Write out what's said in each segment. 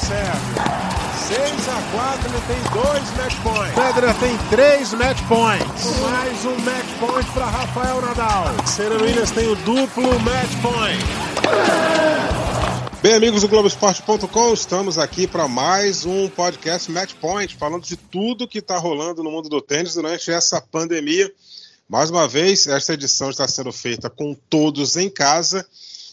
Sérgio. 6 a 4 ele tem dois match points. Federer tem três match points. Mais um match point para Rafael Nadal. Serena Williams tem o duplo match point. Bem, amigos do Globoesporte.com, estamos aqui para mais um podcast Match Point, falando de tudo que está rolando no mundo do tênis durante essa pandemia. Mais uma vez, esta edição está sendo feita com todos em casa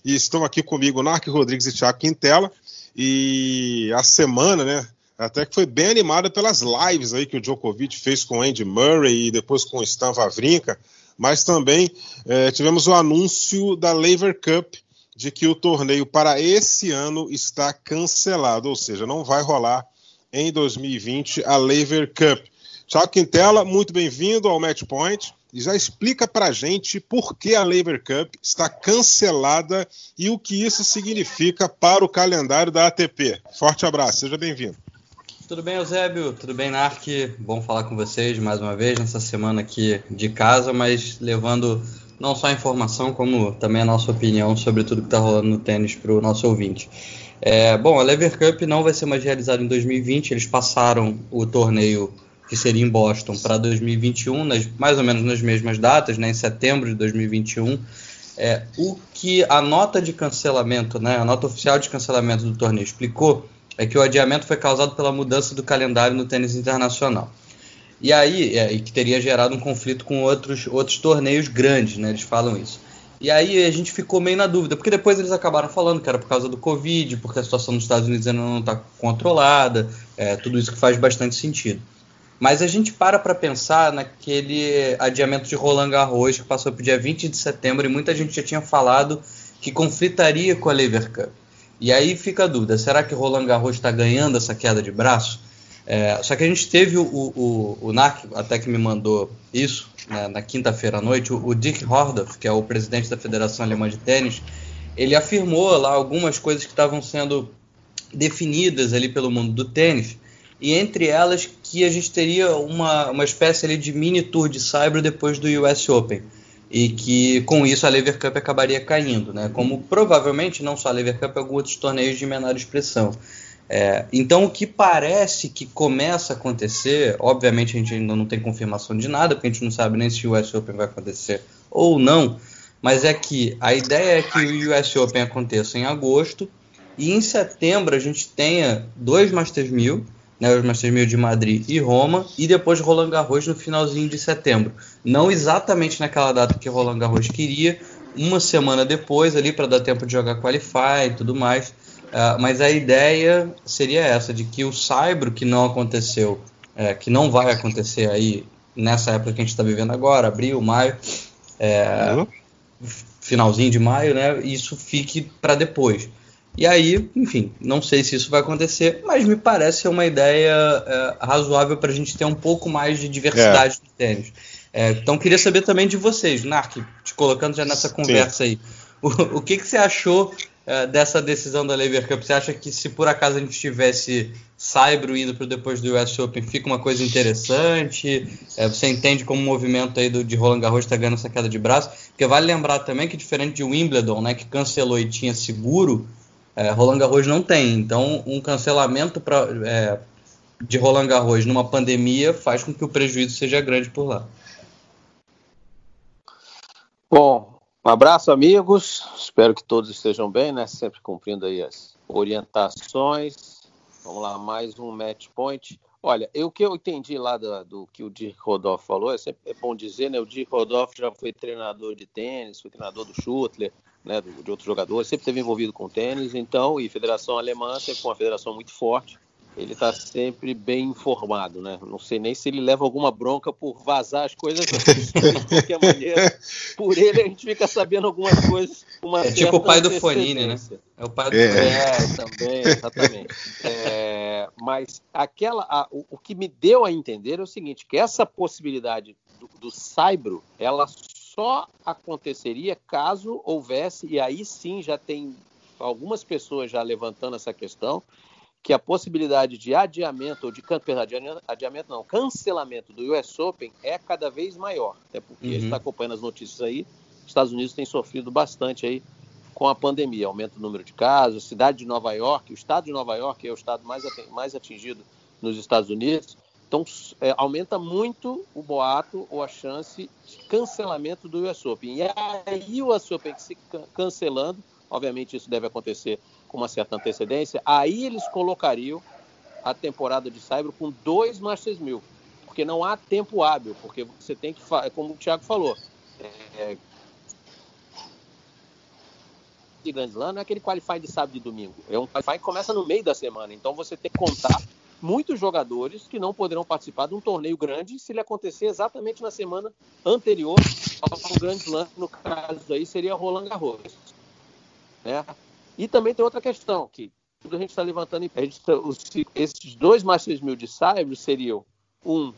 e estão aqui comigo Narc Rodrigues e Thiago Quintela. E a semana, né, até que foi bem animada pelas lives aí que o Djokovic fez com o Andy Murray e depois com o Stan Wawrinka, mas também é, tivemos o anúncio da Lever Cup, de que o torneio para esse ano está cancelado, ou seja, não vai rolar em 2020 a Lever Cup. Tchau, Quintela, muito bem-vindo ao Match Point. E já explica para a gente por que a Lever Cup está cancelada e o que isso significa para o calendário da ATP. Forte abraço, seja bem-vindo. Tudo bem, Eusébio? Tudo bem, Narc? Bom falar com vocês mais uma vez nessa semana aqui de casa, mas levando não só a informação, como também a nossa opinião sobre tudo que está rolando no tênis para o nosso ouvinte. É, bom, a Lever Cup não vai ser mais realizada em 2020, eles passaram o torneio que seria em Boston para 2021, nas, mais ou menos nas mesmas datas, né, em setembro de 2021. É, o que a nota de cancelamento, né, a nota oficial de cancelamento do torneio explicou é que o adiamento foi causado pela mudança do calendário no tênis internacional. E aí, é, e que teria gerado um conflito com outros, outros torneios grandes, né? Eles falam isso. E aí a gente ficou meio na dúvida, porque depois eles acabaram falando que era por causa do Covid, porque a situação nos Estados Unidos ainda não está controlada, é, tudo isso que faz bastante sentido. Mas a gente para para pensar naquele adiamento de Roland Garros que passou para o dia 20 de setembro e muita gente já tinha falado que conflitaria com a Lever Cup. E aí fica a dúvida: será que Roland Garros está ganhando essa queda de braço? É, só que a gente teve o, o, o, NAC, até que me mandou isso, né, na quinta-feira à noite, o, o, Dick Hordorf, que é o presidente da Federação Alemã de Tênis, ele afirmou lá algumas coisas que estavam sendo definidas ali pelo mundo do tênis, e entre elas que a gente teria uma, uma espécie ali de mini tour de Cyber depois do US Open e que com isso a Lever Cup acabaria caindo, né? Como provavelmente não só a Lever Cup, alguns outros torneios de menor expressão. É, então, o que parece que começa a acontecer, obviamente a gente ainda não tem confirmação de nada, porque a gente não sabe nem se o US Open vai acontecer ou não, mas é que a ideia é que o US Open aconteça em agosto e em setembro a gente tenha dois Masters 1000, né, os Masters 1000 de Madrid e Roma, e depois Roland Garros no finalzinho de setembro. Não exatamente naquela data que Roland Garros queria, uma semana depois ali para dar tempo de jogar Qualify e tudo mais. Uh, mas a ideia seria essa, de que o Saibro, que não aconteceu, é, que não vai acontecer aí nessa época que a gente está vivendo agora, abril, maio, é, uhum. finalzinho de maio, né? Isso fique para depois. E aí, enfim, não sei se isso vai acontecer, mas me parece ser uma ideia é, razoável para a gente ter um pouco mais de diversidade é. no tênis. É, então, queria saber também de vocês, Nark, te colocando já nessa conversa Sim. aí. O, o que, que você achou é, dessa decisão da Lever Cup? Você acha que se por acaso a gente tivesse Saibro indo para depois do US Open, fica uma coisa interessante? É, você entende como o movimento aí do, de Roland Garros está ganhando essa queda de braço? Porque vale lembrar também que diferente de Wimbledon, né, que cancelou e tinha seguro, é, Roland Garros não tem. Então, um cancelamento pra, é, de Roland Garros numa pandemia faz com que o prejuízo seja grande por lá. Bom, um abraço, amigos. Espero que todos estejam bem, né? Sempre cumprindo aí as orientações. Vamos lá, mais um match point. Olha, o que eu entendi lá do, do que o Dirk Rodolfo falou, é, sempre, é bom dizer, né? O Dirk Rodolfo já foi treinador de tênis, foi treinador do Schutler, né? De outros jogadores, sempre esteve envolvido com tênis, então, e Federação Alemã sempre foi uma federação muito forte ele está sempre bem informado, né? Não sei nem se ele leva alguma bronca por vazar as coisas, de qualquer maneira, por ele a gente fica sabendo algumas coisas. é tipo o pai do Fonini, né? É o pai do é. é também, exatamente. É, mas aquela, a, o, o, que me deu a entender é o seguinte, que essa possibilidade do, do Saibro, ela só aconteceria caso houvesse, e aí sim já tem algumas pessoas já levantando essa questão, que a possibilidade de adiamento, ou de perdão, adiamento não, cancelamento do US Open é cada vez maior. Até porque uhum. a gente está uhum. acompanhando as notícias aí, os Estados Unidos têm sofrido bastante aí com a pandemia. Aumenta o número de casos. A cidade de Nova York, o estado de Nova York é o estado mais, mais atingido nos Estados Unidos. Então, é, aumenta muito o boato ou a chance de cancelamento do US Open. E aí o US Open se cancelando, obviamente isso deve acontecer com uma certa antecedência, aí eles colocariam a temporada de Saibro com dois Masters 1000, porque não há tempo hábil, porque você tem que, como o Thiago falou, é, de Grand Slam não é aquele qualify de sábado e domingo. É um qualify que começa no meio da semana. Então você tem que contar muitos jogadores que não poderão participar de um torneio grande se ele acontecer exatamente na semana anterior ao Grand Slam. No caso aí seria Roland Garros. Né? E também tem outra questão que a gente está levantando. A gente, tá, esses dois Masters 1000 de Saibro seriam um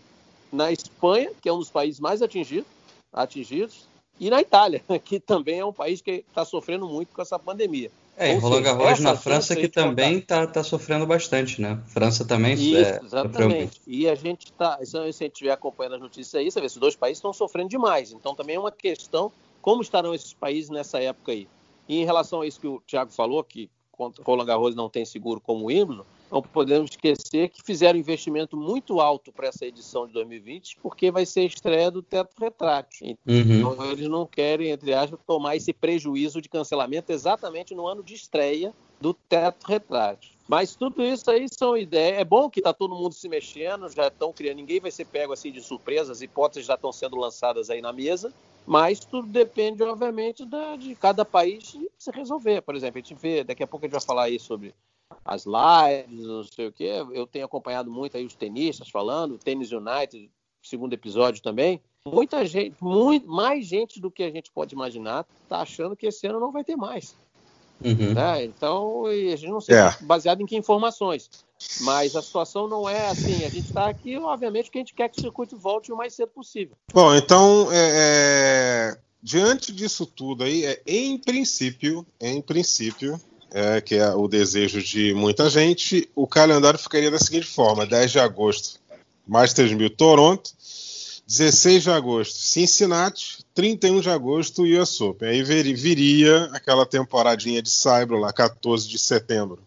na Espanha, que é um dos países mais atingidos, atingidos e na Itália, que também é um país que está sofrendo muito com essa pandemia. É, Ou Roland Garros na França que também está tá sofrendo bastante, né? França também Isso, é, exatamente. E a gente está, se a gente estiver acompanhando as notícias aí, você vê, esses dois países estão sofrendo demais. Então também é uma questão como estarão esses países nessa época aí. E em relação a isso que o Thiago falou, que Roland Garros não tem seguro como o Wimbledon, não podemos esquecer que fizeram um investimento muito alto para essa edição de 2020, porque vai ser a estreia do Teto Retrátil. Então, uhum. eles não querem, entre aspas, tomar esse prejuízo de cancelamento exatamente no ano de estreia do Teto Retrátil. Mas tudo isso aí são ideias. É bom que está todo mundo se mexendo, já estão criando. Ninguém vai ser pego assim de surpresa, as hipóteses já estão sendo lançadas aí na mesa. Mas tudo depende, obviamente, da, de cada país se resolver. Por exemplo, a gente vê, daqui a pouco a gente vai falar aí sobre as lives, não sei o quê. Eu tenho acompanhado muito aí os tenistas falando, o Tênis United, segundo episódio também. Muita gente, muito, mais gente do que a gente pode imaginar, está achando que esse ano não vai ter mais. Uhum. Né? Então, a gente não sabe é. baseado em que informações. Mas a situação não é assim. A gente está aqui, obviamente, porque a gente quer que o circuito volte o mais cedo possível. Bom, então, é, é, diante disso tudo aí, é, em princípio, em princípio, é, que é o desejo de muita gente, o calendário ficaria da seguinte forma: 10 de agosto, Masters 1000 Toronto, 16 de agosto, Cincinnati, 31 de agosto, US Open. Aí viria aquela temporadinha de Saibro lá, 14 de setembro.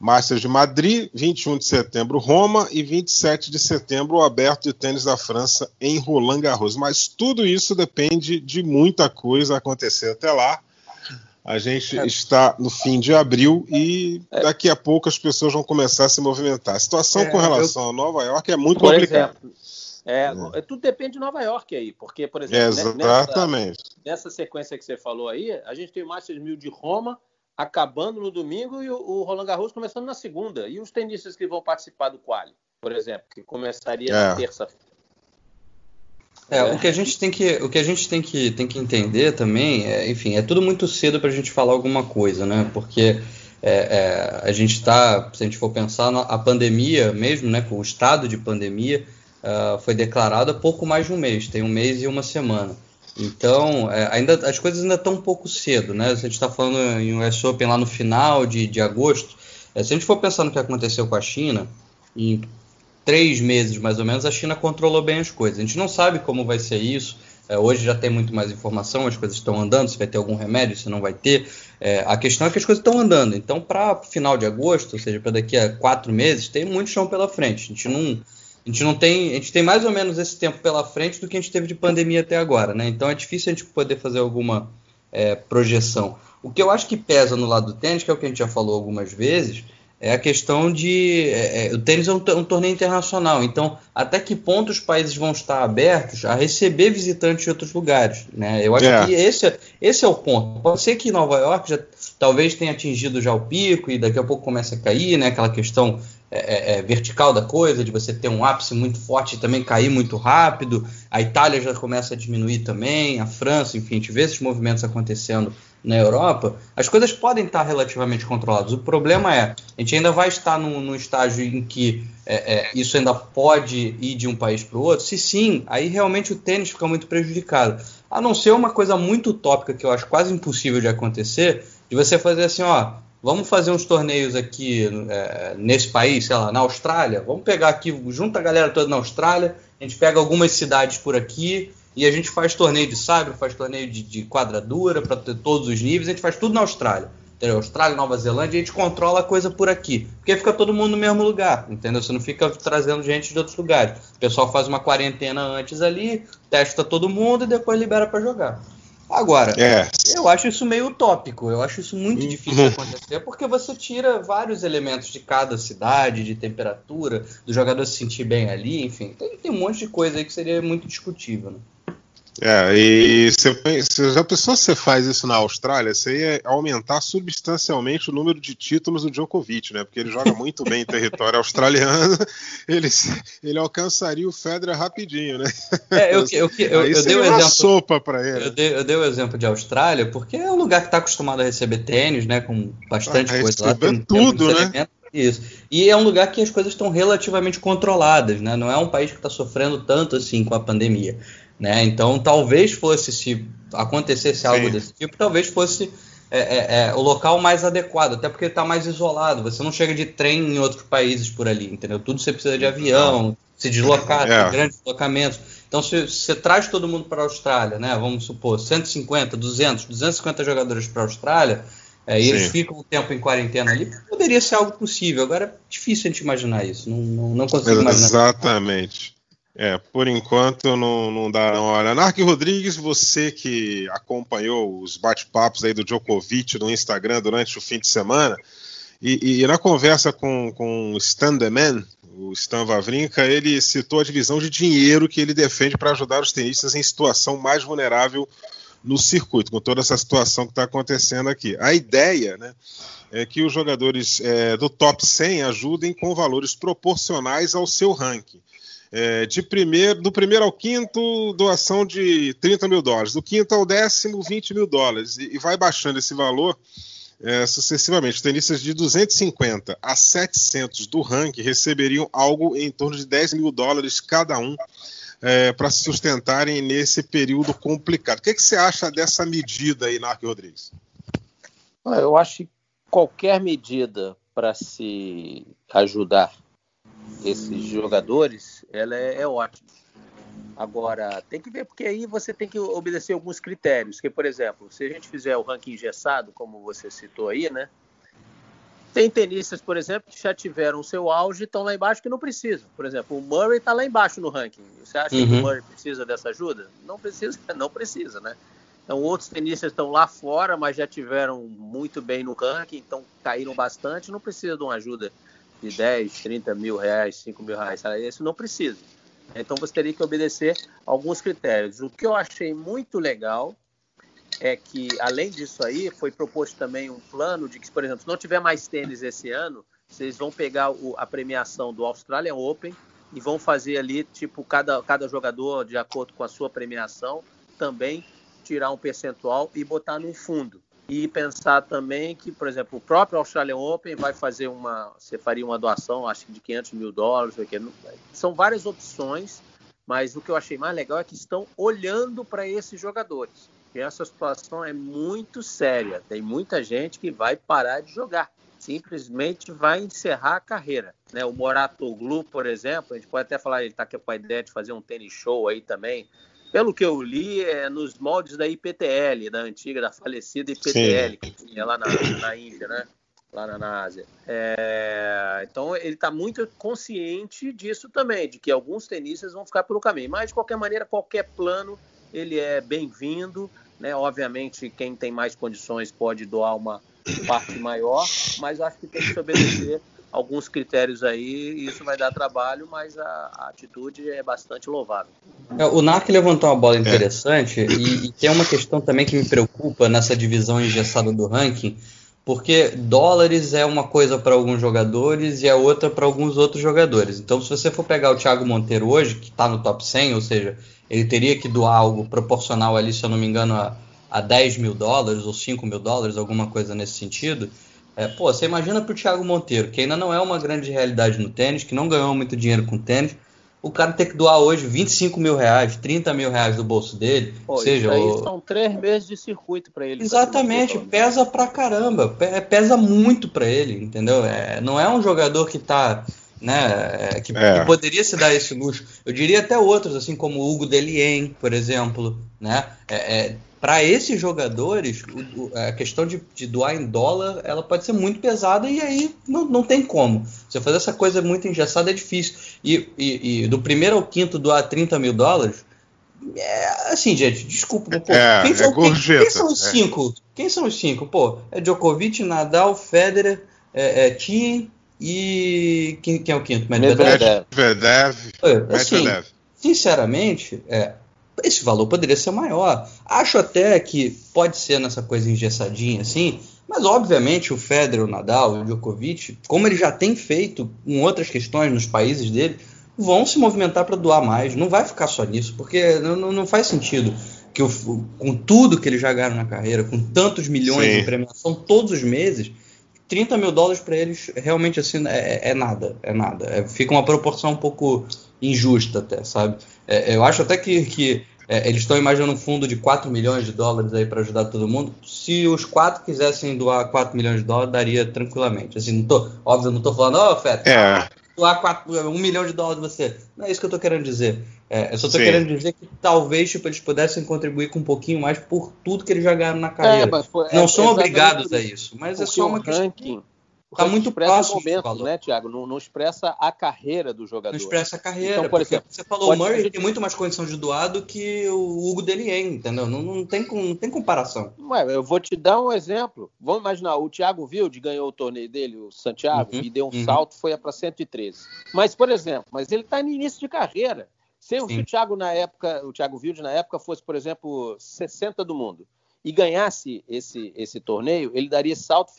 Masters de Madrid, 21 de setembro, Roma e 27 de setembro, o Aberto de Tênis da França em Roland Garros. Mas tudo isso depende de muita coisa acontecer até lá. A gente é. está no fim de abril e é. daqui a pouco as pessoas vão começar a se movimentar. A situação é, com relação eu... a Nova York é muito por complicada. Exemplo, é, é, tudo depende de Nova York aí, porque, por exemplo, Exatamente. Nessa, nessa sequência que você falou aí, a gente tem o Masters 1000 de Roma acabando no domingo e o, o, Roland Garros começando na segunda. E os tenistas que vão participar do quali, por exemplo, que começaria é. na terça-feira. É, o que a gente tem que, o que a gente tem que, tem que entender também, é, enfim, é tudo muito cedo para a gente falar alguma coisa, né? Porque é, é, a gente está, se a gente for pensar, a pandemia mesmo, né? O estado de pandemia, uh, foi declarado há pouco mais de um mês, tem um mês e uma semana. Então, é, ainda as coisas ainda estão um pouco cedo, né? Se a gente está falando em US Open lá no final de, de agosto, é, se a gente for pensar no que aconteceu com a China, em três meses mais ou menos, a China controlou bem as coisas. A gente não sabe como vai ser isso. É, hoje já tem muito mais informação, as coisas estão andando, se vai ter algum remédio, se não vai ter. É, a questão é que as coisas estão andando. Então, para final de agosto, ou seja, para daqui a quatro meses, tem muito chão pela frente. A gente não a gente não tem, a gente tem mais ou menos esse tempo pela frente do que a gente teve de pandemia até agora, né? Então é difícil a gente poder fazer alguma é, projeção. O que eu acho que pesa no lado do tênis, que é o que a gente já falou algumas vezes, é a questão de é, é, o tênis é um, um, torneio internacional. Então, até que ponto os países vão estar abertos a receber visitantes de outros lugares, né? Eu acho é. que esse, é, esse é o ponto. Pode ser que Nova York já talvez tenha atingido já o pico e daqui a pouco comece a cair, né? Aquela questão é, é, é, vertical da coisa, de você ter um ápice muito forte e também cair muito rápido. A Itália já começa a diminuir também, a França, enfim, a gente vê esses movimentos acontecendo na Europa. As coisas podem estar relativamente controladas. O problema é, a gente ainda vai estar num, num estágio em que é, é, isso ainda pode ir de um país para o outro. Se sim, aí realmente o tênis fica muito prejudicado. A não ser uma coisa muito utópica que eu acho quase impossível de acontecer, de você fazer assim, ó, vamos fazer uns torneios aqui é, nesse país, sei lá, na Austrália. Vamos pegar aqui, junta a galera toda na Austrália, a gente pega algumas cidades por aqui e a gente faz torneio de sabre, faz torneio de, de quadradura para ter todos os níveis, a gente faz tudo na Austrália. Entendeu? Austrália, Nova Zelândia, a gente controla a coisa por aqui. Porque fica todo mundo no mesmo lugar, entendeu? Você não fica trazendo gente de outros lugares. O pessoal faz uma quarentena antes ali, testa todo mundo e depois libera para jogar. Agora, é. eu acho isso meio utópico, eu acho isso muito difícil de acontecer, porque você tira vários elementos de cada cidade, de temperatura, do jogador se sentir bem ali, enfim, tem, tem um monte de coisa aí que seria muito discutível. Né? É, e se já pensou se você faz isso na Austrália, você ia aumentar substancialmente o número de títulos do Djokovic, né? Porque ele joga muito bem em território australiano, ele, ele alcançaria o Federer rapidinho, né? É, eu, eu, eu, eu dei o exemplo. sopa para ele. Eu dei, eu dei o exemplo de Austrália, porque é um lugar que está acostumado a receber tênis, né? Com bastante ah, coisa lá. Tem, tudo, tem né? Isso. E é um lugar que as coisas estão relativamente controladas, né? Não é um país que está sofrendo tanto assim com a pandemia. Né? Então, talvez fosse, se acontecesse algo Sim. desse tipo, talvez fosse é, é, é, o local mais adequado, até porque está mais isolado. Você não chega de trem em outros países por ali, entendeu? Tudo você precisa de avião, se deslocar, é. grandes deslocamentos. Então, se você traz todo mundo para a Austrália, né? Vamos supor, 150, 200, 250 jogadores para a Austrália, é, e eles ficam um tempo em quarentena ali, poderia ser algo possível. Agora, é difícil a gente imaginar isso. Não, não, não consigo imaginar. Exatamente. É, por enquanto não, não dá. Olha, Nark Rodrigues, você que acompanhou os bate-papos aí do Djokovic no Instagram durante o fim de semana, e, e na conversa com, com Stan The Man, o Stan Wawrinka, ele citou a divisão de dinheiro que ele defende para ajudar os tenistas em situação mais vulnerável no circuito, com toda essa situação que está acontecendo aqui. A ideia né, é que os jogadores é, do top 100 ajudem com valores proporcionais ao seu ranking. É, de primeiro, do primeiro ao quinto, doação de 30 mil dólares. Do quinto ao décimo, 20 mil dólares. E, e vai baixando esse valor é, sucessivamente. Tenistas de 250 a 700 do ranking receberiam algo em torno de 10 mil dólares cada um é, para se sustentarem nesse período complicado. O que, que você acha dessa medida aí, Narco Rodrigues? Eu acho que qualquer medida para se ajudar esses jogadores, ela é, é ótima. Agora, tem que ver, porque aí você tem que obedecer alguns critérios. Que, por exemplo, se a gente fizer o ranking engessado, como você citou aí, né? Tem tenistas, por exemplo, que já tiveram o seu auge e estão lá embaixo que não precisam. Por exemplo, o Murray está lá embaixo no ranking. Você acha uhum. que o uhum. Murray precisa dessa ajuda? Não precisa, não precisa, né? Então, outros tenistas estão lá fora, mas já tiveram muito bem no ranking, então caíram bastante, não precisa de uma ajuda de 10, 30 mil reais, 5 mil reais, isso não precisa. Então você teria que obedecer alguns critérios. O que eu achei muito legal é que, além disso aí, foi proposto também um plano de que, por exemplo, se não tiver mais tênis esse ano, vocês vão pegar o, a premiação do Australian Open e vão fazer ali, tipo, cada, cada jogador, de acordo com a sua premiação, também tirar um percentual e botar num fundo e pensar também que, por exemplo, o próprio Australian Open vai fazer uma, você faria uma doação, acho que de 500 mil dólares, são várias opções, mas o que eu achei mais legal é que estão olhando para esses jogadores. E essa situação é muito séria. Tem muita gente que vai parar de jogar, simplesmente vai encerrar a carreira. Né? O Moratoglu, por exemplo, a gente pode até falar, ele está com a ideia de fazer um tênis show aí também pelo que eu li, é nos moldes da IPTL, da antiga, da falecida IPTL, Sim. que tinha lá na, na Índia, né? Lá na, na Ásia. É, então ele está muito consciente disso também, de que alguns tenistas vão ficar pelo caminho. Mas, de qualquer maneira, qualquer plano ele é bem-vindo. Né? Obviamente, quem tem mais condições pode doar uma parte maior, mas acho que tem que se obedecer alguns critérios aí, e isso vai dar trabalho, mas a, a atitude é bastante louvável. É, o NAC levantou uma bola interessante é. e, e, tem uma questão também que me preocupa nessa divisão engessada do ranking, porque dólares é uma coisa para alguns jogadores e é outra para alguns outros jogadores. Então, se você for pegar o Thiago Monteiro hoje, que está no top 100, ou seja, ele teria que doar algo proporcional ali, se eu não me engano, a, a 10 mil dólares ou 5 mil dólares, alguma coisa nesse sentido. É, pô, você imagina pro Thiago Monteiro, que ainda não é uma grande realidade no tênis, que não ganhou muito dinheiro com tênis, o cara ter que doar hoje 25 mil reais, 30 mil reais do bolso dele. Pô, seja, isso o... são três meses de circuito para ele. Exatamente, pesa pra caramba, pesa muito para ele, entendeu? É, não é um jogador que tá né? É, que, é. que, poderia se dar esse luxo. Eu diria até outros, assim como o Hugo Delien, por exemplo, né? É, é para esses jogadores, a questão de, de, doar em dólar, ela pode ser muito pesada e aí não, não tem como. Você fazer essa coisa muito engessada é difícil. E, e, e do primeiro ao quinto doar 30 mil dólares, é, assim, gente, desculpa. Pô, é, quem, são, quem, quem, são os é. cinco? Quem são os cinco? Pô, é Djokovic, Nadal, Federer, é, é Thiem e. Quem, quem, é o quinto? Medvedev. Medvedev. Assim, sinceramente, é, esse valor poderia ser maior. Acho até que pode ser nessa coisa engessadinha assim, mas obviamente o Federer, o Nadal, o Djokovic, como ele já tem feito em outras questões nos países dele, vão se movimentar para doar mais. Não vai ficar só nisso, porque não, não faz sentido que o, com tudo que eles já ganharam na carreira, com tantos milhões Sim. de premiação todos os meses, 30 mil dólares para eles realmente assim é, é nada, é nada. É, fica uma proporção um pouco injusta até, sabe? É, eu acho até que, que é, eles estão imaginando um fundo de 4 milhões de dólares aí para ajudar todo mundo. Se os quatro quisessem doar 4 milhões de dólares, daria tranquilamente. Assim, não tô, óbvio, não tô falando, ó, oh, Feta, é doar 4, um milhão de dólares de você. Não é isso que eu estou querendo dizer. É, eu só estou querendo dizer que talvez tipo, eles pudessem contribuir com um pouquinho mais por tudo que eles já ganharam na carreira. É, foi, não é, são obrigados a isso, mas é só uma questão. Ranking, Está muito próximo momento, valor. né, Tiago? Não, não, expressa a carreira do jogador. Não expressa a carreira. Então, por exemplo, você falou, o Murray tem muito mais condição de doar do que o Hugo Delien, entendeu? Não, não, tem, não tem comparação. Ué, eu vou te dar um exemplo. Vamos imaginar, o Thiago Wilde ganhou o torneio dele, o Santiago, uhum, e deu um uhum. salto, foi para 113. Mas, por exemplo, mas ele está no início de carreira. Se, se o Thiago na época, o Thiago Wilde na época fosse, por exemplo, 60 do mundo e ganhasse esse, esse torneio, ele daria salto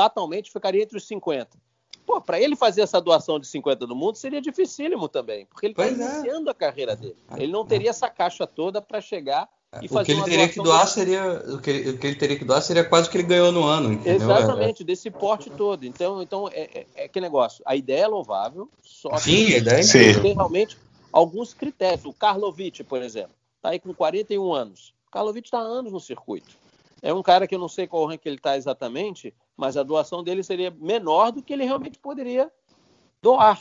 fatalmente ficaria entre os 50. Pô, para ele fazer essa doação de 50 no mundo seria dificílimo também, porque ele está é. iniciando é. a carreira dele. Ele não teria essa caixa toda para chegar e fazer o que ele teria que doar seria o que, ele, o que, ele, teria que doar seria quase o que ele ganhou no ano. Entendeu? Exatamente, é, desse porte todo. Então, então é, é, é, que negócio. A ideia é louvável, só Sim, que a ideia é tem realmente alguns critérios. O Karlovic, por exemplo, está aí com 41 anos. O Karlovic está há anos no circuito. É um cara que eu não sei qual rank ele está exatamente, mas a doação dele seria menor do que ele realmente poderia doar.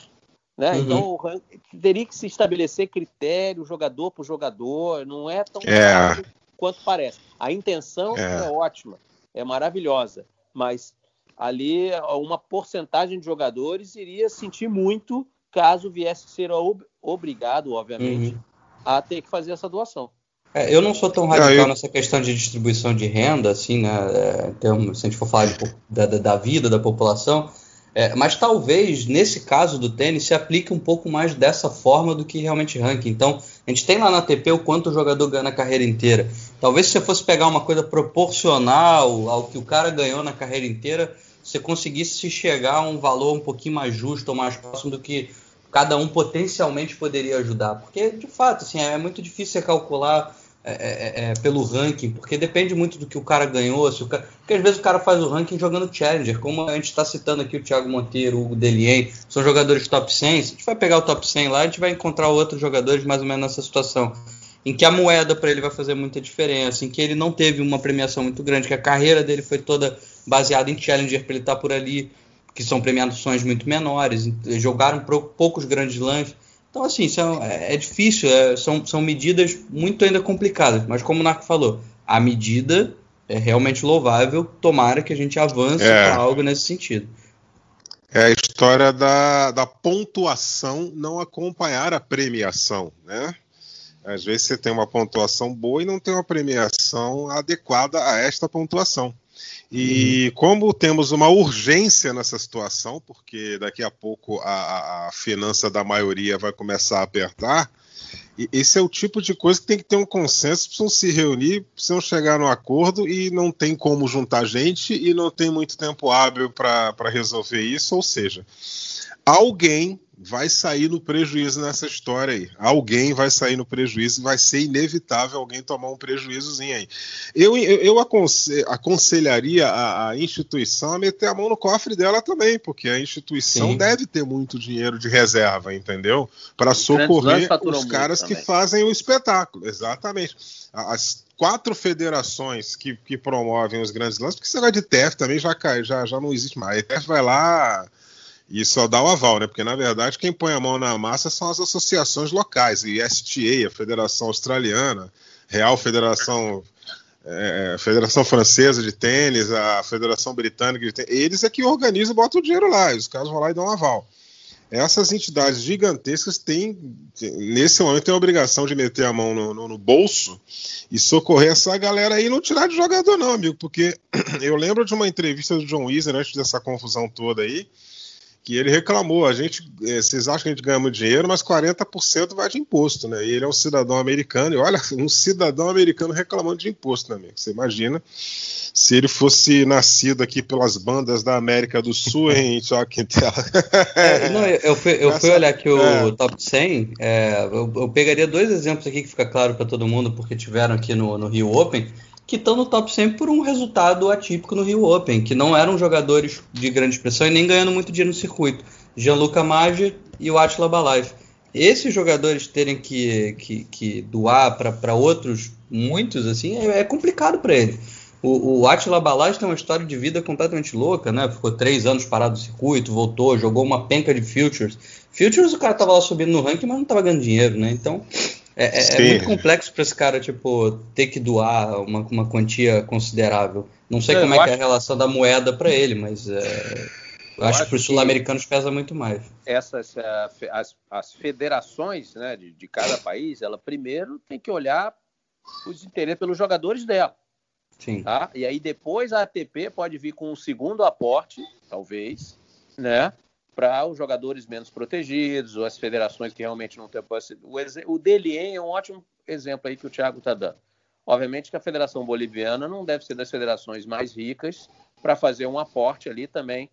Né? Uhum. Então rank, teria que se estabelecer critério jogador por jogador, não é tão é. quanto parece. A intenção é. é ótima, é maravilhosa, mas ali uma porcentagem de jogadores iria sentir muito caso viesse ser ob obrigado, obviamente, uhum. a ter que fazer essa doação. É, eu não sou tão radical eu... nessa questão de distribuição de renda, assim, né? Termos, se a gente for falar de, da, da, vida da população, é, mas talvez nesse caso do tênis se aplique um pouco mais dessa forma do que realmente ranking. Então, a gente tem lá na TP o quanto o jogador ganha na carreira inteira. Talvez se você fosse pegar uma coisa proporcional ao que o cara ganhou na carreira inteira, você conseguisse chegar a um valor um pouquinho mais justo ou mais próximo do que cada um potencialmente poderia ajudar. Porque, de fato, assim, é muito difícil você calcular é, é, é, pelo ranking, porque depende muito do que o cara ganhou. Se o cara... Porque às vezes o cara faz o ranking jogando Challenger, como a gente está citando aqui o Thiago Monteiro, o Delien, são jogadores top 100. Se a gente vai pegar o top 100 lá, a gente vai encontrar outros jogadores mais ou menos nessa situação. Em que a moeda para ele vai fazer muita diferença, em que ele não teve uma premiação muito grande, que a carreira dele foi toda baseada em Challenger para ele estar tá por ali que são premiações muito menores, jogaram poucos grandes lãs. Então, assim, são, é, é difícil, é, são, são medidas muito ainda complicadas, mas como o Narco falou, a medida é realmente louvável, tomara que a gente avance é. para algo nesse sentido. É a história da, da pontuação não acompanhar a premiação, né? Às vezes você tem uma pontuação boa e não tem uma premiação adequada a esta pontuação. E uhum. como temos uma urgência nessa situação, porque daqui a pouco a, a finança da maioria vai começar a apertar, esse é o tipo de coisa que tem que ter um consenso, precisam se reunir, precisam chegar no acordo e não tem como juntar gente e não tem muito tempo hábil para resolver isso, ou seja, alguém vai sair no prejuízo nessa história aí. Alguém vai sair no prejuízo, vai ser inevitável alguém tomar um prejuízozinho aí. Eu, eu, eu aconselharia a, a, instituição a meter a mão no cofre dela também, porque a instituição Sim. deve ter muito dinheiro de reserva, entendeu? Para socorrer os caras que fazem o espetáculo. Exatamente. As quatro federações que, que promovem os grandes lances, porque esse negócio de TEF também já, já, já não existe mais. A TEF vai lá E só dá o aval, né? Porque na verdade quem põe a mão na massa são as associações locais, e STA, a Federação Australiana, Real Federação é, Federação Francesa de Tênis, a Federação Britânica de Tênis, eles é que organizam e botam o dinheiro lá, e os caras vão lá e dão um aval. Essas entidades gigantescas têm, nesse momento, têm a obrigação de meter a mão no, no, no bolso e socorrer essa galera aí e não tirar de jogador, não, amigo, porque eu lembro de uma entrevista do John Weasley antes dessa confusão toda aí, que ele reclamou, a gente, é, vocês acham que a gente ganha muito dinheiro, mas 40% vai de imposto, né? E ele é um cidadão americano, e olha, um cidadão americano reclamando de imposto, né, amigo? Você imagina se ele fosse nascido aqui pelas bandas da América do Sul, em Choque é, Não, eu fui, eu fui olhar aqui o é. top 100, é, eu, eu, pegaria dois exemplos aqui que fica claro para todo mundo, porque tiveram aqui no, no Rio Open, que estão no top 100 por um resultado atípico no Rio Open, que não eram jogadores de grande expressão e nem ganhando muito dinheiro no circuito. Gianluca Maggi e o Attila Balaz. Esses jogadores terem que, que, que doar para outros, muitos, assim, é, é complicado para eles. O, o Balaz tem uma história de vida completamente louca, né? Ficou três anos parado no circuito, voltou, jogou uma penca de futures. Futures o cara tava lá subindo no ranking, mas não tava ganhando dinheiro, né? Então é, é, é muito complexo para esse cara, tipo, ter que doar uma, uma quantia considerável. Não sei como é que é a relação da moeda para ele, mas é, eu acho, acho que para os sul-americanos pesa muito mais. Essas as, as federações né, de, de cada país, ela primeiro tem que olhar os interesses pelos jogadores dela. Sim. Tá? E aí depois a ATP pode vir com um segundo aporte, talvez, né? Para os jogadores menos protegidos, ou as federações que realmente não têm. O, o Delien é um ótimo exemplo aí que o Thiago está dando. Obviamente que a Federação Boliviana não deve ser das federações mais ricas para fazer um aporte ali também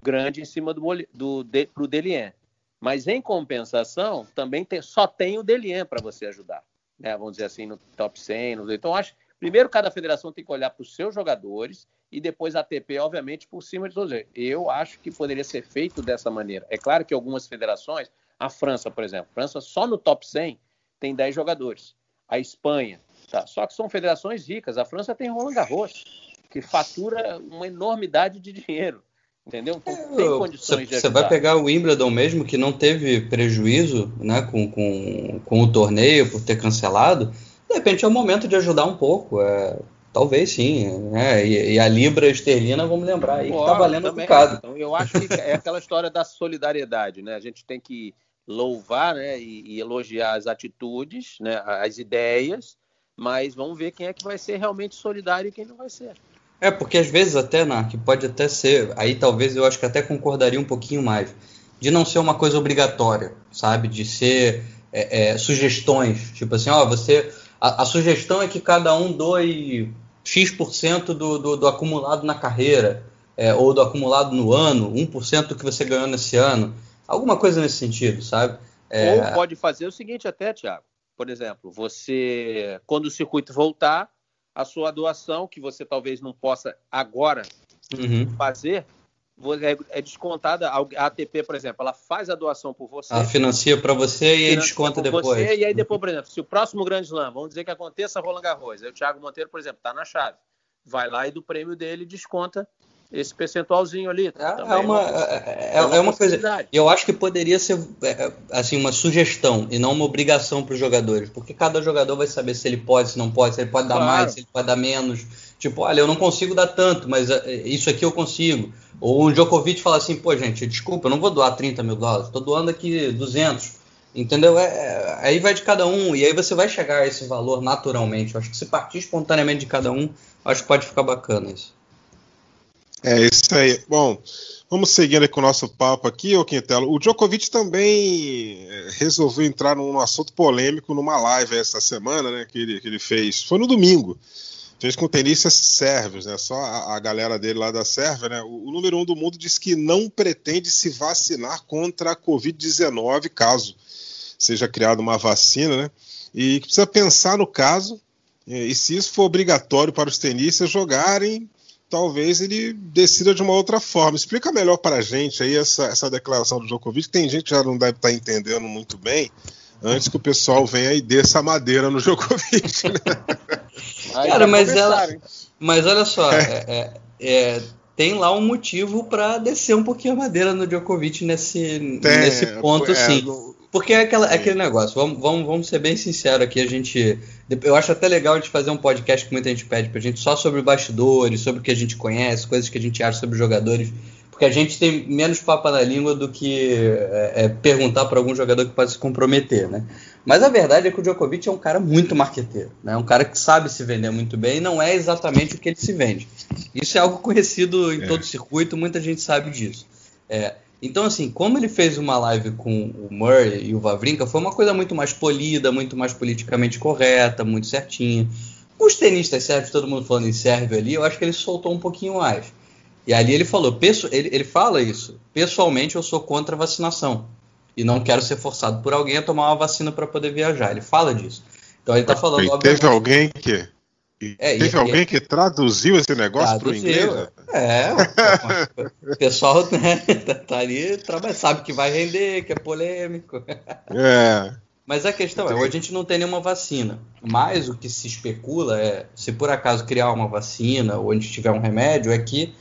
grande em cima do, do, de, pro Delien. Mas em compensação, também tem, só tem o Delien para você ajudar. Né? Vamos dizer assim, no top 100. No, então, acho Primeiro, cada federação tem que olhar para os seus jogadores e depois a ATP, obviamente, por cima de todos eles. Eu acho que poderia ser feito dessa maneira. É claro que algumas federações, a França, por exemplo, a França só no top 100 tem 10 jogadores. A Espanha, tá? só que são federações ricas. A França tem Roland Garros, que fatura uma enormidade de dinheiro. Entendeu? Então, é, tem condições Você vai pegar o Wimbledon mesmo, que não teve prejuízo né, com, com, com o torneio por ter cancelado de repente é o momento de ajudar um pouco. É, talvez sim. Né? E, e, a Libra esterlina, vamos lembrar aí, que está valendo também. um bocado. Então, eu acho que é aquela história da solidariedade. Né? A gente tem que louvar né, e, e elogiar as atitudes, né, as ideias, mas vamos ver quem é que vai ser realmente solidário e quem não vai ser. É, porque às vezes até, que pode até ser, aí talvez eu acho que até concordaria um pouquinho mais, de não ser uma coisa obrigatória, sabe? De ser é, é, sugestões, tipo assim, ó, você a, a, sugestão é que cada um doe X% do, do, do acumulado na carreira, é, ou do acumulado no ano, 1% do que você ganhou nesse ano. Alguma coisa nesse sentido, sabe? É... Ou pode fazer o seguinte até, Tiago. Por exemplo, você, quando o circuito voltar, a sua doação, que você talvez não possa agora uhum. fazer, é, é descontada. A ATP, por exemplo, ela faz a doação por você. Ela financia para você e aí desconta depois. Você, e aí depois, por exemplo, se o próximo Grande Slam, vamos dizer que aconteça Roland Garros, aí o Thiago Monteiro, por exemplo, está na chave. Vai lá e do prêmio dele desconta esse percentualzinho ali. É, é uma, é, é, uma, é uma coisa. Eu acho que poderia ser é, assim uma sugestão e não uma obrigação para os jogadores, porque cada jogador vai saber se ele pode, se não pode, se ele pode dar claro. mais, se ele pode dar menos. Tipo, olha, eu não consigo dar tanto, mas é, isso aqui eu consigo. Ou o Djokovic fala assim, pô, gente, desculpa, eu não vou doar 30 mil dólares, estou doando aqui 200. Entendeu? É, é, aí vai de cada um, e aí você vai chegar a esse valor naturalmente. Eu acho que se partir espontaneamente de cada um, acho que pode ficar bacana isso. É isso aí. Bom, vamos seguindo com o nosso papo aqui, ô Quintelo. O Djokovic também é, resolveu entrar num assunto polêmico numa live essa semana, né? Que ele, que ele fez. Foi no domingo. Fez com tenistas sérvios, né? Só a, a, galera dele lá da Sérvia, né? O, o, número um do mundo disse que não pretende se vacinar contra a Covid-19, caso seja criada uma vacina, né? E que precisa pensar no caso, e, e se isso for obrigatório para os tenistas jogarem talvez ele decida de uma outra forma. Explica melhor para a gente aí essa, essa declaração do Djokovic. Tem gente que já não deve estar tá entendendo muito bem, antes que o pessoal venha e dê essa madeira no Djokovic. Né? Cara, mas ela. Mas olha só, é, é, é, tem lá um motivo para descer um pouquinho a madeira no Djokovic nesse, tem, nesse ponto, é, sim. Porque é, aquela, é aquele negócio, vamos, vamos, vamos ser bem sinceros aqui, a gente. Eu acho até legal a gente fazer um podcast que muita gente pede pra gente só sobre bastidores, sobre o que a gente conhece, coisas que a gente acha sobre jogadores. Porque a gente tem menos papo na língua do que é, é, perguntar para algum jogador que pode se comprometer, né? Mas a verdade é que o Djokovic é um cara muito marqueteiro, né? Um cara que sabe se vender muito bem e não é exatamente o que ele se vende. Isso é algo conhecido em é. todo o circuito, muita gente sabe disso. É, então, assim, como ele fez uma live com o Murray e o Vavrinka, foi uma coisa muito mais polida, muito mais politicamente correta, muito certinha. Os tenistas sérvios, todo mundo falando em sérvio ali, eu acho que ele soltou um pouquinho mais. E ali ele falou, ele, ele fala isso, pessoalmente eu sou contra a vacinação e não quero ser forçado por alguém a tomar uma vacina para poder viajar. Ele fala disso. Então ele está falando. E teve alguém que é, teve e, alguém e, que traduziu esse negócio para o inglês? É, o pessoal né, tá, tá ali, sabe que vai render, que é polêmico. É. Mas a questão é, hoje a gente não tem nenhuma vacina. Mas o que se especula é, se por acaso criar uma vacina ou a gente tiver um remédio, é que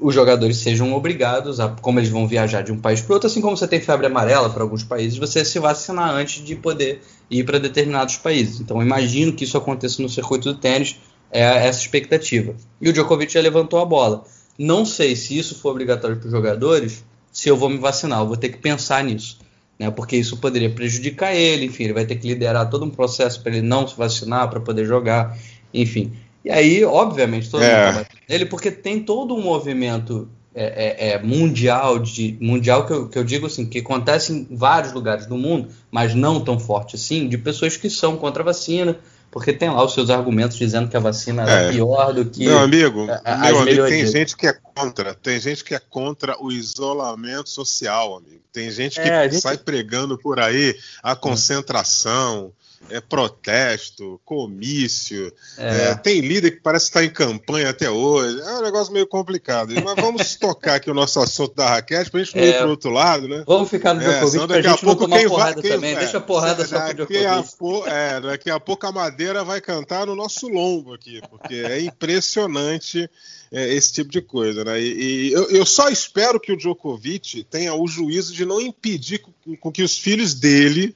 os jogadores sejam obrigados a, como eles vão viajar de um país para outro, assim como você tem febre amarela para alguns países, você se vacinar antes de poder ir para determinados países. Então, imagino que isso aconteça no circuito do tênis, é essa expectativa. E o Djokovic já levantou a bola. Não sei se isso for obrigatório para os jogadores, se eu vou me vacinar, eu vou ter que pensar nisso. Né, porque isso poderia prejudicar ele, enfim, ele vai ter que liderar todo um processo para ele não se vacinar, para poder jogar, enfim. E aí, obviamente, todo é. mundo tá nele, porque tem todo um movimento é, é, é, mundial, de, mundial que eu, que eu digo assim, que acontece em vários lugares do mundo, mas não tão forte assim, de pessoas que são contra a vacina, porque tem lá os seus argumentos dizendo que a vacina é, pior do que. Meu amigo, meu amigo tem gente que é contra, tem gente que é contra o isolamento social, amigo. Tem gente que é, gente... sai pregando por aí a concentração é protesto, comício, é. É, tem líder que parece estar em campanha até hoje. É um negócio meio complicado. Mas vamos tocar aqui o nosso assunto da raquete para a gente não ir para o outro lado, né? Vamos ficar no é, Djokovic para a gente pouco, não tomar porrada vai, também. Deixa a porrada só pro Djokovic. A po, é, daqui a pouco a madeira vai cantar no nosso lombo aqui, porque é impressionante é, esse tipo de coisa, né? E, e eu, eu, só espero que o Djokovic tenha o juízo de não impedir com, com que os filhos dele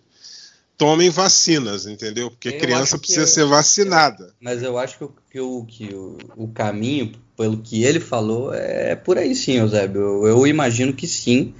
tomem vacinas, entendeu? Porque eu criança precisa ser vacinada. Mas eu acho que, o, que, o, que o, o, caminho, pelo que ele falou, é por aí sim, Eusébio. Eu, eu imagino que sim,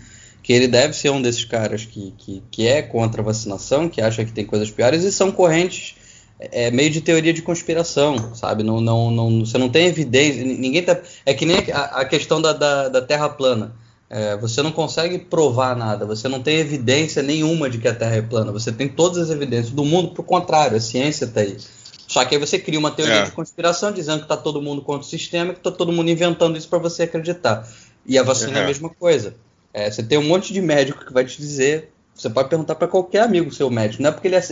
que ele deve ser um desses caras que, que, que é contra a vacinação, que acha que tem coisas piores, e são correntes é meio de teoria de conspiração, sabe? Não, não, não, você não tem evidência, ninguém tá. É que nem a, a questão da, da, da Terra plana. É, você não consegue provar nada, você não tem evidência nenhuma de que a Terra é plana. Você tem todas as evidências do mundo, por contrário, a ciência está aí. Só que aí você cria uma teoria é. de conspiração dizendo que está todo mundo contra o sistema, que está todo mundo inventando isso para você acreditar. E a vacina é a mesma coisa. É, você tem um monte de médico que vai te dizer você pode perguntar para qualquer amigo seu médico. Não é, porque ele, é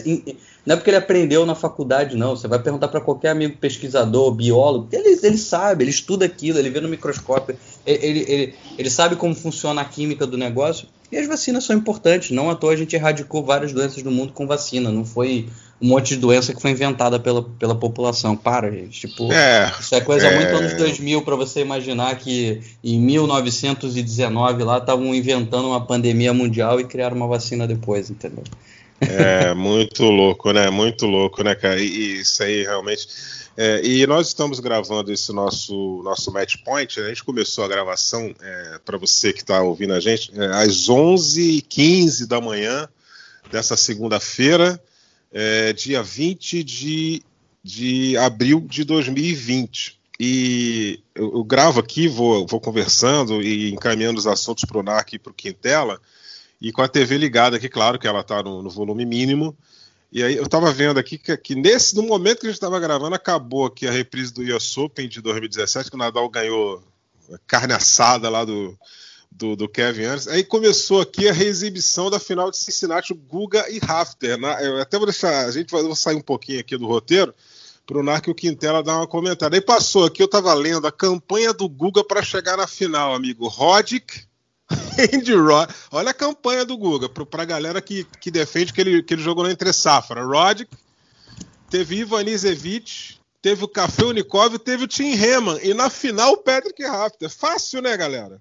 não é porque ele aprendeu na faculdade, não. Você vai perguntar para qualquer amigo pesquisador, biólogo. Ele, ele sabe, ele estuda aquilo, ele vê no microscópio, ele, ele, ele sabe como funciona a química do negócio. E as vacinas são importantes. Não à toa a gente erradicou várias doenças do mundo com vacina. Não foi um monte de doença que foi inventada pela, pela população. Para, gente. Tipo, é, isso é coisa é... muito anos 2000 para você imaginar que em 1919 lá estavam inventando uma pandemia mundial e criaram uma vacina depois, entendeu? É muito louco, né? Muito louco, né, cara? E, isso aí realmente. É, e nós estamos gravando esse nosso nosso match point. Né? A gente começou a gravação é, para você que está ouvindo a gente é, às 11h15 da manhã dessa segunda-feira é, dia 20 de, de abril de 2020. E eu, eu gravo aqui, vou, vou conversando e encaminhando os assuntos para o NARC e para o Quintela, e com a TV ligada aqui, claro que ela está no, no, volume mínimo. E aí eu estava vendo aqui que, que, nesse, no momento que a gente estava gravando, acabou aqui a reprise do US Open de 2017, que o Nadal ganhou carne assada lá do, do, do, Kevin Anderson. Aí começou aqui a reexibição da final de Cincinnati, Guga e Rafter. Né? Eu até vou deixar, a gente vai vou sair um pouquinho aqui do roteiro para o Narco Quintela dar uma comentada. Aí passou aqui, eu estava lendo a campanha do Guga para chegar na final, amigo. Roddick, Andy Rod. Olha a campanha do Guga, para a galera que, que defende que ele, que ele jogou na entre safra. Roddick, teve Ivan Izevich, teve o Café Unicov e teve o Tim Heman. E na final o Patrick Rafter. Fácil, né, galera?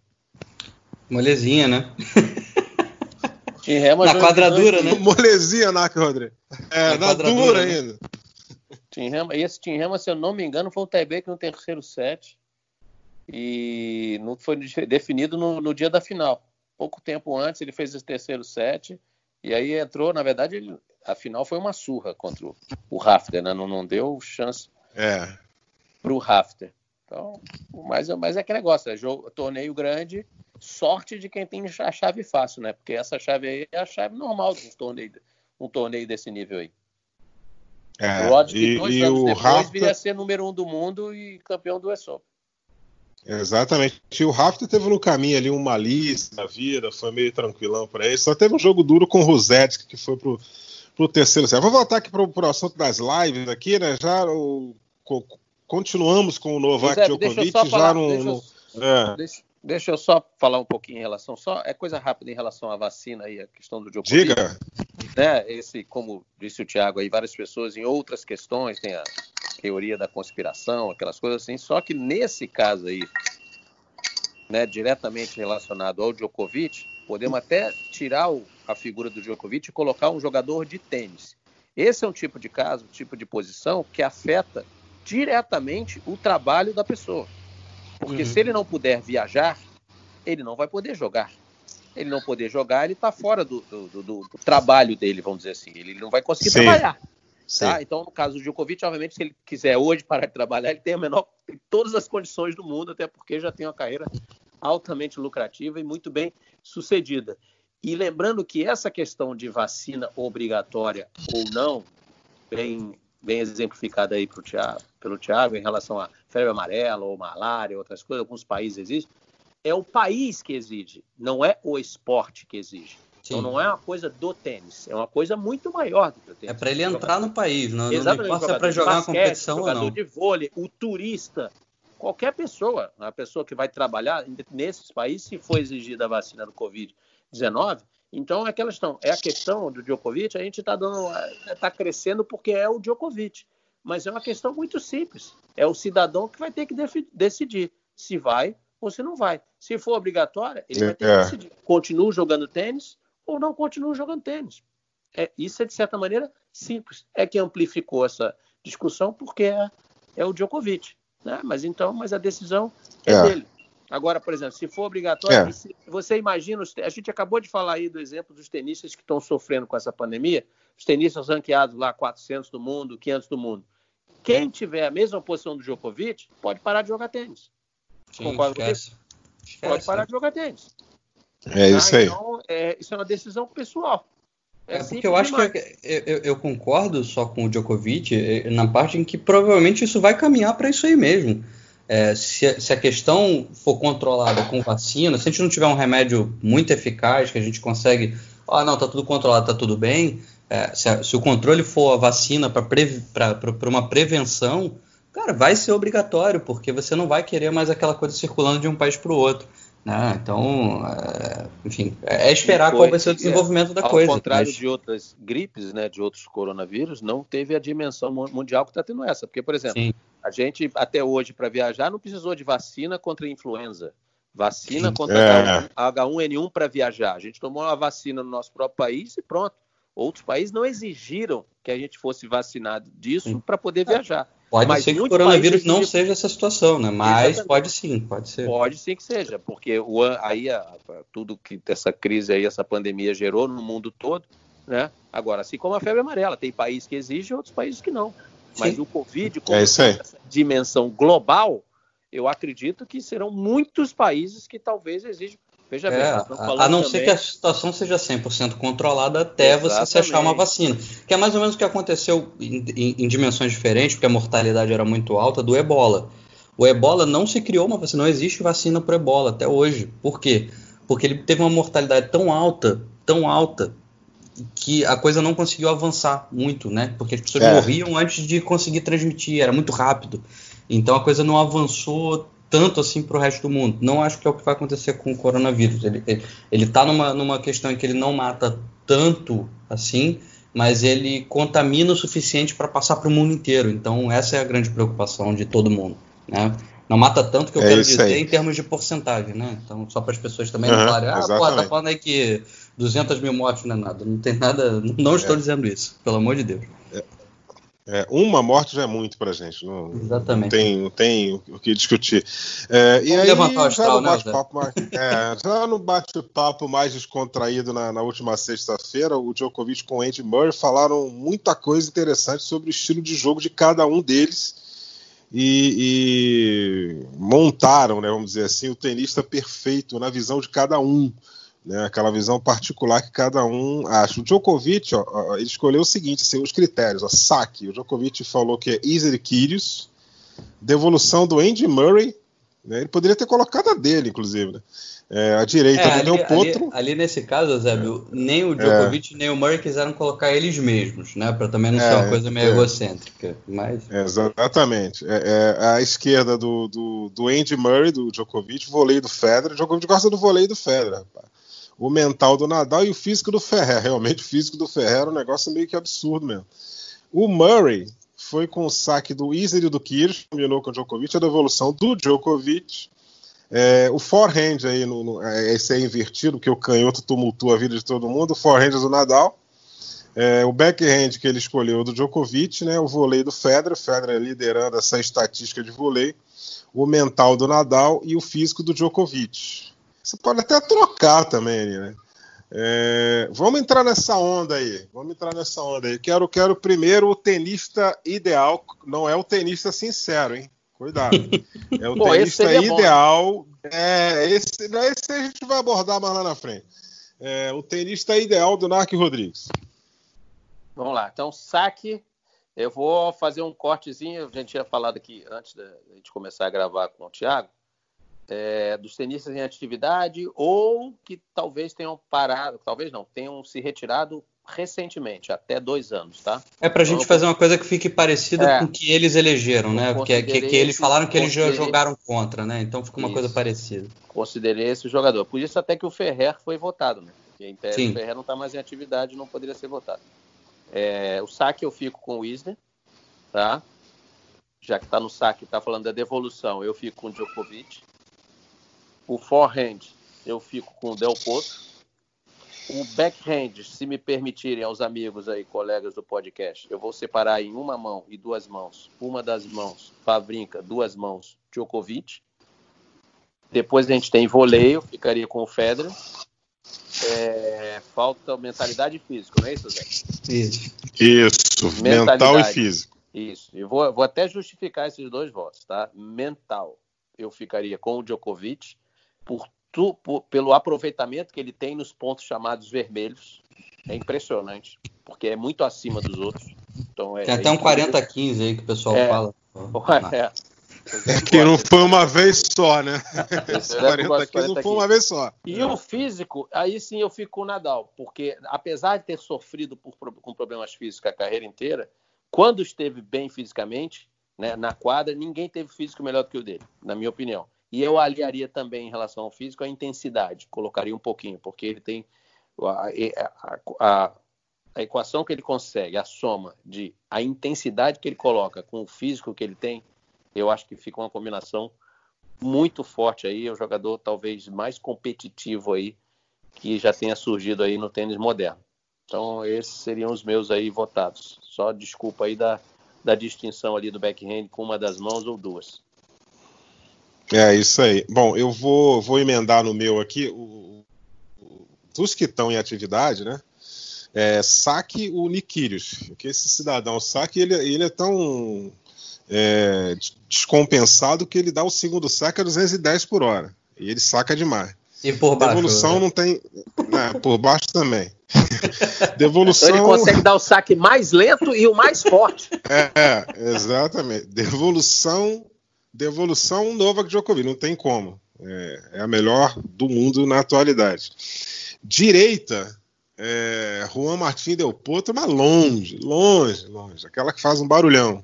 Molezinha, né? Tim Heman na quadradura, né? Molezinha, Narc Rodrigo. É, na, na dura né? ainda. Tim Heman, e esse Tim Heman, se eu não me engano, foi um tie-break no terceiro set. E não foi definido no, no dia da final. Pouco tempo antes ele fez esse terceiro set. E aí entrou, na verdade, ele, a final foi uma surra contra o, o Rafter, né? Não, não deu chance é. para o Rafter. Então, mas, mas é que negócio, é jogo, torneio grande, sorte de quem tem a chave fácil, né? Porque essa chave aí é a chave normal de um torneio, um torneio desse nível aí. É, o Rod, e, dois e anos o depois, Rafter... viria a ser número um do mundo e campeão do US Open. Exatamente. E o Rafter teve no caminho ali uma lista na vida, foi meio tranquilão para ele. Só teve um jogo duro com o Rosetsky, que foi pro, pro terceiro set. Vou voltar aqui pro, pro assunto das lives aqui, né? Já o, continuamos com o Novak José, Djokovic já falar, no. Deixa, no é. deixa, deixa, eu só falar um pouquinho em relação. Só, é coisa rápida em relação à vacina aí, a questão do Djokovic. Diga. Né, esse, como disse o Thiago aí, várias pessoas em outras questões, tem a teoria da conspiração, aquelas coisas assim. Só que nesse caso aí, né, diretamente relacionado ao Djokovic, podemos até tirar o, a figura do Djokovic e colocar um jogador de tênis. Esse é um tipo de caso, um tipo de posição que afeta diretamente o trabalho da pessoa. Porque uhum. se ele não puder viajar, ele não vai poder jogar. Ele não poder jogar, ele está fora do, do, do, do, trabalho dele, vamos dizer assim. Ele não vai conseguir Sim. trabalhar. Tá? Então, no caso do Djokovic, obviamente, se ele quiser hoje parar de trabalhar, ele tem a menor, tem todas as condições do mundo, até porque já tem uma carreira altamente lucrativa e muito bem sucedida. E lembrando que essa questão de vacina obrigatória ou não, bem, bem exemplificada aí Thiago, pelo Tiago em relação à febre amarela ou malária, outras coisas, alguns países exigem, é o país que exige, não é o esporte que exige. Então, Sim. Não é uma coisa do tênis, é uma coisa muito maior do que o tênis. É para ele entrar no país, não, Exatamente, não importa se é para jogar basquete, uma competição ou não. de vôlei, o turista, qualquer pessoa, a pessoa que vai trabalhar nesses países, se for exigida a vacina do Covid-19, então é aquela questão, é a questão do Djokovic, a gente está dando, está crescendo porque é o Djokovic, mas é uma questão muito simples. É o cidadão que vai ter que decidir se vai ou se não vai. Se for obrigatória, ele vai ter que é. decidir. Continua jogando tênis ou não continua jogando tênis. É, isso é, de certa maneira, simples. É que amplificou essa discussão porque é, é o Djokovic. Né? Mas então, mas a decisão é, é. dele. Agora, por exemplo, se for obrigatório, é. você imagina, a gente acabou de falar aí do exemplo dos tenistas que estão sofrendo com essa pandemia, os tenistas ranqueados lá 400 do mundo, 500 do mundo. Quem tiver a mesma posição do Djokovic pode parar de jogar tênis. Sim, Concordo esquece. com Esquece. Pode parar de jogar tênis. É isso aí. Então, é, isso é uma decisão pessoal. É, é porque eu acho demais. que eu, eu, concordo só com o Djokovic é, na parte em que provavelmente isso vai caminhar para isso aí mesmo. É, se, se, a questão for controlada com vacina, se a gente não tiver um remédio muito eficaz que a gente consegue, ah, não, tá tudo controlado, tá tudo bem. É, se, a, se, o controle for a vacina para uma prevenção, cara, vai ser obrigatório, porque você não vai querer mais aquela coisa circulando de um país para o outro. Né? Então, é, enfim, é esperar foi, qual vai ser o desenvolvimento é, da ao coisa. Ao contrário mas... de outras gripes, né, de outros coronavírus, não teve a dimensão mundial que está tendo essa. Porque, por exemplo, Sim. a gente até hoje para viajar não precisou de vacina contra a influenza, vacina contra é. H1N1 para viajar. A gente tomou uma vacina no nosso próprio país e pronto. Outros países não exigiram que a gente fosse vacinado disso para poder viajar. Pode Mas ser que o coronavírus não seja essa situação, né? Mas Exatamente. pode sim, pode ser. Pode sim que seja, porque o, aí a, tudo que essa crise aí, essa pandemia gerou no mundo todo, né? Agora, assim como a febre amarela, tem países que exigem, outros países que não. Mas sim. o Covid, como é essa dimensão global, eu acredito que serão muitos países que talvez exijam Veja é, bem, a, não também... ser que a situação seja 100% controlada até Exatamente. você se achar uma vacina. Que é mais ou menos o que aconteceu em, em, em, dimensões diferentes, porque a mortalidade era muito alta, do ebola. O ebola não se criou uma vacina, não existe vacina para ebola até hoje. Por quê? Porque ele teve uma mortalidade tão alta, tão alta, que a coisa não conseguiu avançar muito, né? Porque as pessoas é. morriam antes de conseguir transmitir, era muito rápido. Então a coisa não avançou tanto assim para o resto do mundo. Não acho que é o que vai acontecer com o coronavírus. Ele está numa, numa questão em que ele não mata tanto assim, mas ele contamina o suficiente para passar para o mundo inteiro. Então, essa é a grande preocupação de todo mundo. Né? Não mata tanto que eu é quero dizer aí. em termos de porcentagem, né? Então, só para as pessoas também uhum, não falarem, ah, pô, tá falando aí que 200 mil mortes não é nada. Não tem nada, não estou é. dizendo isso, pelo amor de Deus. É. É, uma morte já é muito pra gente. Não, Exatamente. Não tem, não tem o que discutir. É, e aí, levantar já no né, bate-papo mais, é, já no bate-papo mais descontraído na, na última sexta-feira, o Djokovic com o Andy Murray falaram muita coisa interessante sobre o estilo de jogo de cada um deles e, e montaram, né, vamos dizer assim, o tenista perfeito na visão de cada um né, aquela visão particular que cada um acha. O Djokovic, ó, ó, ele escolheu o seguinte, assim, os critérios, ó, saque, o Djokovic falou que é Easy Kyrgios, devolução do Andy Murray, né, ele poderia ter colocado a dele, inclusive, né, é, a direita é, do Del Potro. Ali, ali, nesse caso, Zébio, é. nem o Djokovic é. nem o Murray quiseram colocar eles mesmos, né, para também não ser uma é, coisa meio é. egocêntrica, mas... Exatamente, é, a esquerda do, do, do Andy Murray, do Djokovic, voleio do Federer, o Djokovic gosta do voleio do Federer, rapaz o mental do Nadal e o físico do Ferrer. Realmente, o físico do Ferrer é um negócio meio que absurdo mesmo. O Murray foi com o saque do Isner e do Kirch, combinou com o Djokovic, a devolução do Djokovic. É, o forehand aí, no, no, é, esse é invertido, porque o canhoto tumultua a vida de todo mundo. O forehand do Nadal. É, o backhand que ele escolheu do Djokovic, né, o vôlei do Federer, Federer liderando essa estatística de vôlei, o mental do Nadal e o físico do Djokovic. Você pode até trocar também, né? É, vamos entrar nessa onda aí. Vamos entrar nessa onda aí. Quero, quero primeiro o tenista ideal. Não é o tenista sincero, hein? Cuidado. É o Pô, tenista ideal. É, esse, esse a gente vai abordar mais lá na frente. É, o tenista ideal do Narc Rodrigues. Vamos lá. Então, saque. Eu vou fazer um cortezinho. A gente tinha falado aqui antes de gente começar a gravar com o Thiago é, dos tenistas em atividade ou que talvez tenham parado, talvez não, tenham se retirado recentemente, até dois anos, tá? É para a gente então, fazer uma coisa que fique parecida é, com o que eles elegeram, né? Porque que, que, eles falaram que eles já jogaram contra, né? Então fica uma isso, coisa parecida. Considerei esse jogador. Por isso até que o Ferrer foi votado, né? Porque em tese, o Ferrer não está mais em atividade, não poderia ser votado. É, o saque eu fico com o Isner, tá? Já que está no saque, está falando da devolução, eu fico com o Djokovic. O forehand, eu fico com o Del Potro. O backhand, se me permitirem aos amigos aí, colegas do podcast, eu vou separar em uma mão e duas mãos. Uma das mãos, Favrinca, duas mãos, Djokovic. Depois a gente tem voleio, ficaria com o Federer. É, falta mentalidade e físico, não é isso, Zé? Isso. Isso, mental e físico. Isso. Eu vou, vou até justificar esses dois votos, tá? Mental, eu ficaria com o Djokovic por, tu, por, pelo aproveitamento que ele tem nos pontos chamados vermelhos. É impressionante, porque é muito acima dos outros. Então, é, tem até um 40-15 aí que o pessoal é, fala. É, é que não foi uma vez só, né? Esse 40 quilos não foi uma vez só. E o físico, aí sim eu fico com o Nadal, porque apesar de ter sofrido por, com problemas físicos a carreira inteira, quando esteve bem fisicamente, né, na quadra, ninguém teve físico melhor do que o dele, na minha opinião. E eu aliaria também em relação ao físico a intensidade, colocaria um pouquinho, porque ele tem a, a, a, a, equação que ele consegue, a soma de a intensidade que ele coloca com o físico que ele tem, eu acho que fica uma combinação muito forte aí, é o jogador talvez mais competitivo aí que já tenha surgido aí no tênis moderno. Então, esses seriam os meus aí votados. Só desculpa aí da, da distinção ali do backhand com uma das mãos ou duas. É isso aí. Bom, eu vou, vou emendar no meu aqui. O, o, dos que estão em atividade, né? É, saque o Niquírios, porque esse cidadão saque ele, ele é tão é, descompensado que ele dá o segundo saque a 210 por hora. E ele saca demais. E por baixo. Devolução né? não tem. Né, por baixo também. Devolução. Então ele consegue dar o saque mais lento e o mais forte. É, é exatamente. Devolução devolução Novak Djokovic, não tem como. É, é, a melhor do mundo na atualidade. Direita, é, Juan Martín Del Potro, mas longe, longe, longe. Aquela que faz um barulhão.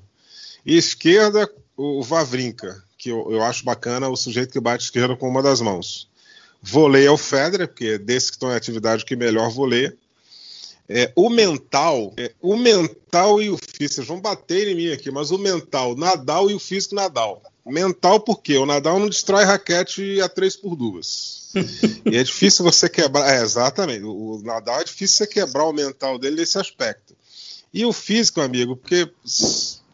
E esquerda, o Vavrinka, que eu, eu acho bacana o sujeito que bate esquerda com uma das mãos. Voleio é o Federer, porque é desse que estão em atividade que melhor voleia. É, o mental, é, o mental e o físico, vocês vão bater em mim aqui, mas o mental, Nadal e o físico, Nadal. Mental porque o Nadal não destrói raquete a 3 por 2 e é difícil você quebrar. É, exatamente. O Nadal é difícil você quebrar o mental dele nesse aspecto. E o físico, amigo, porque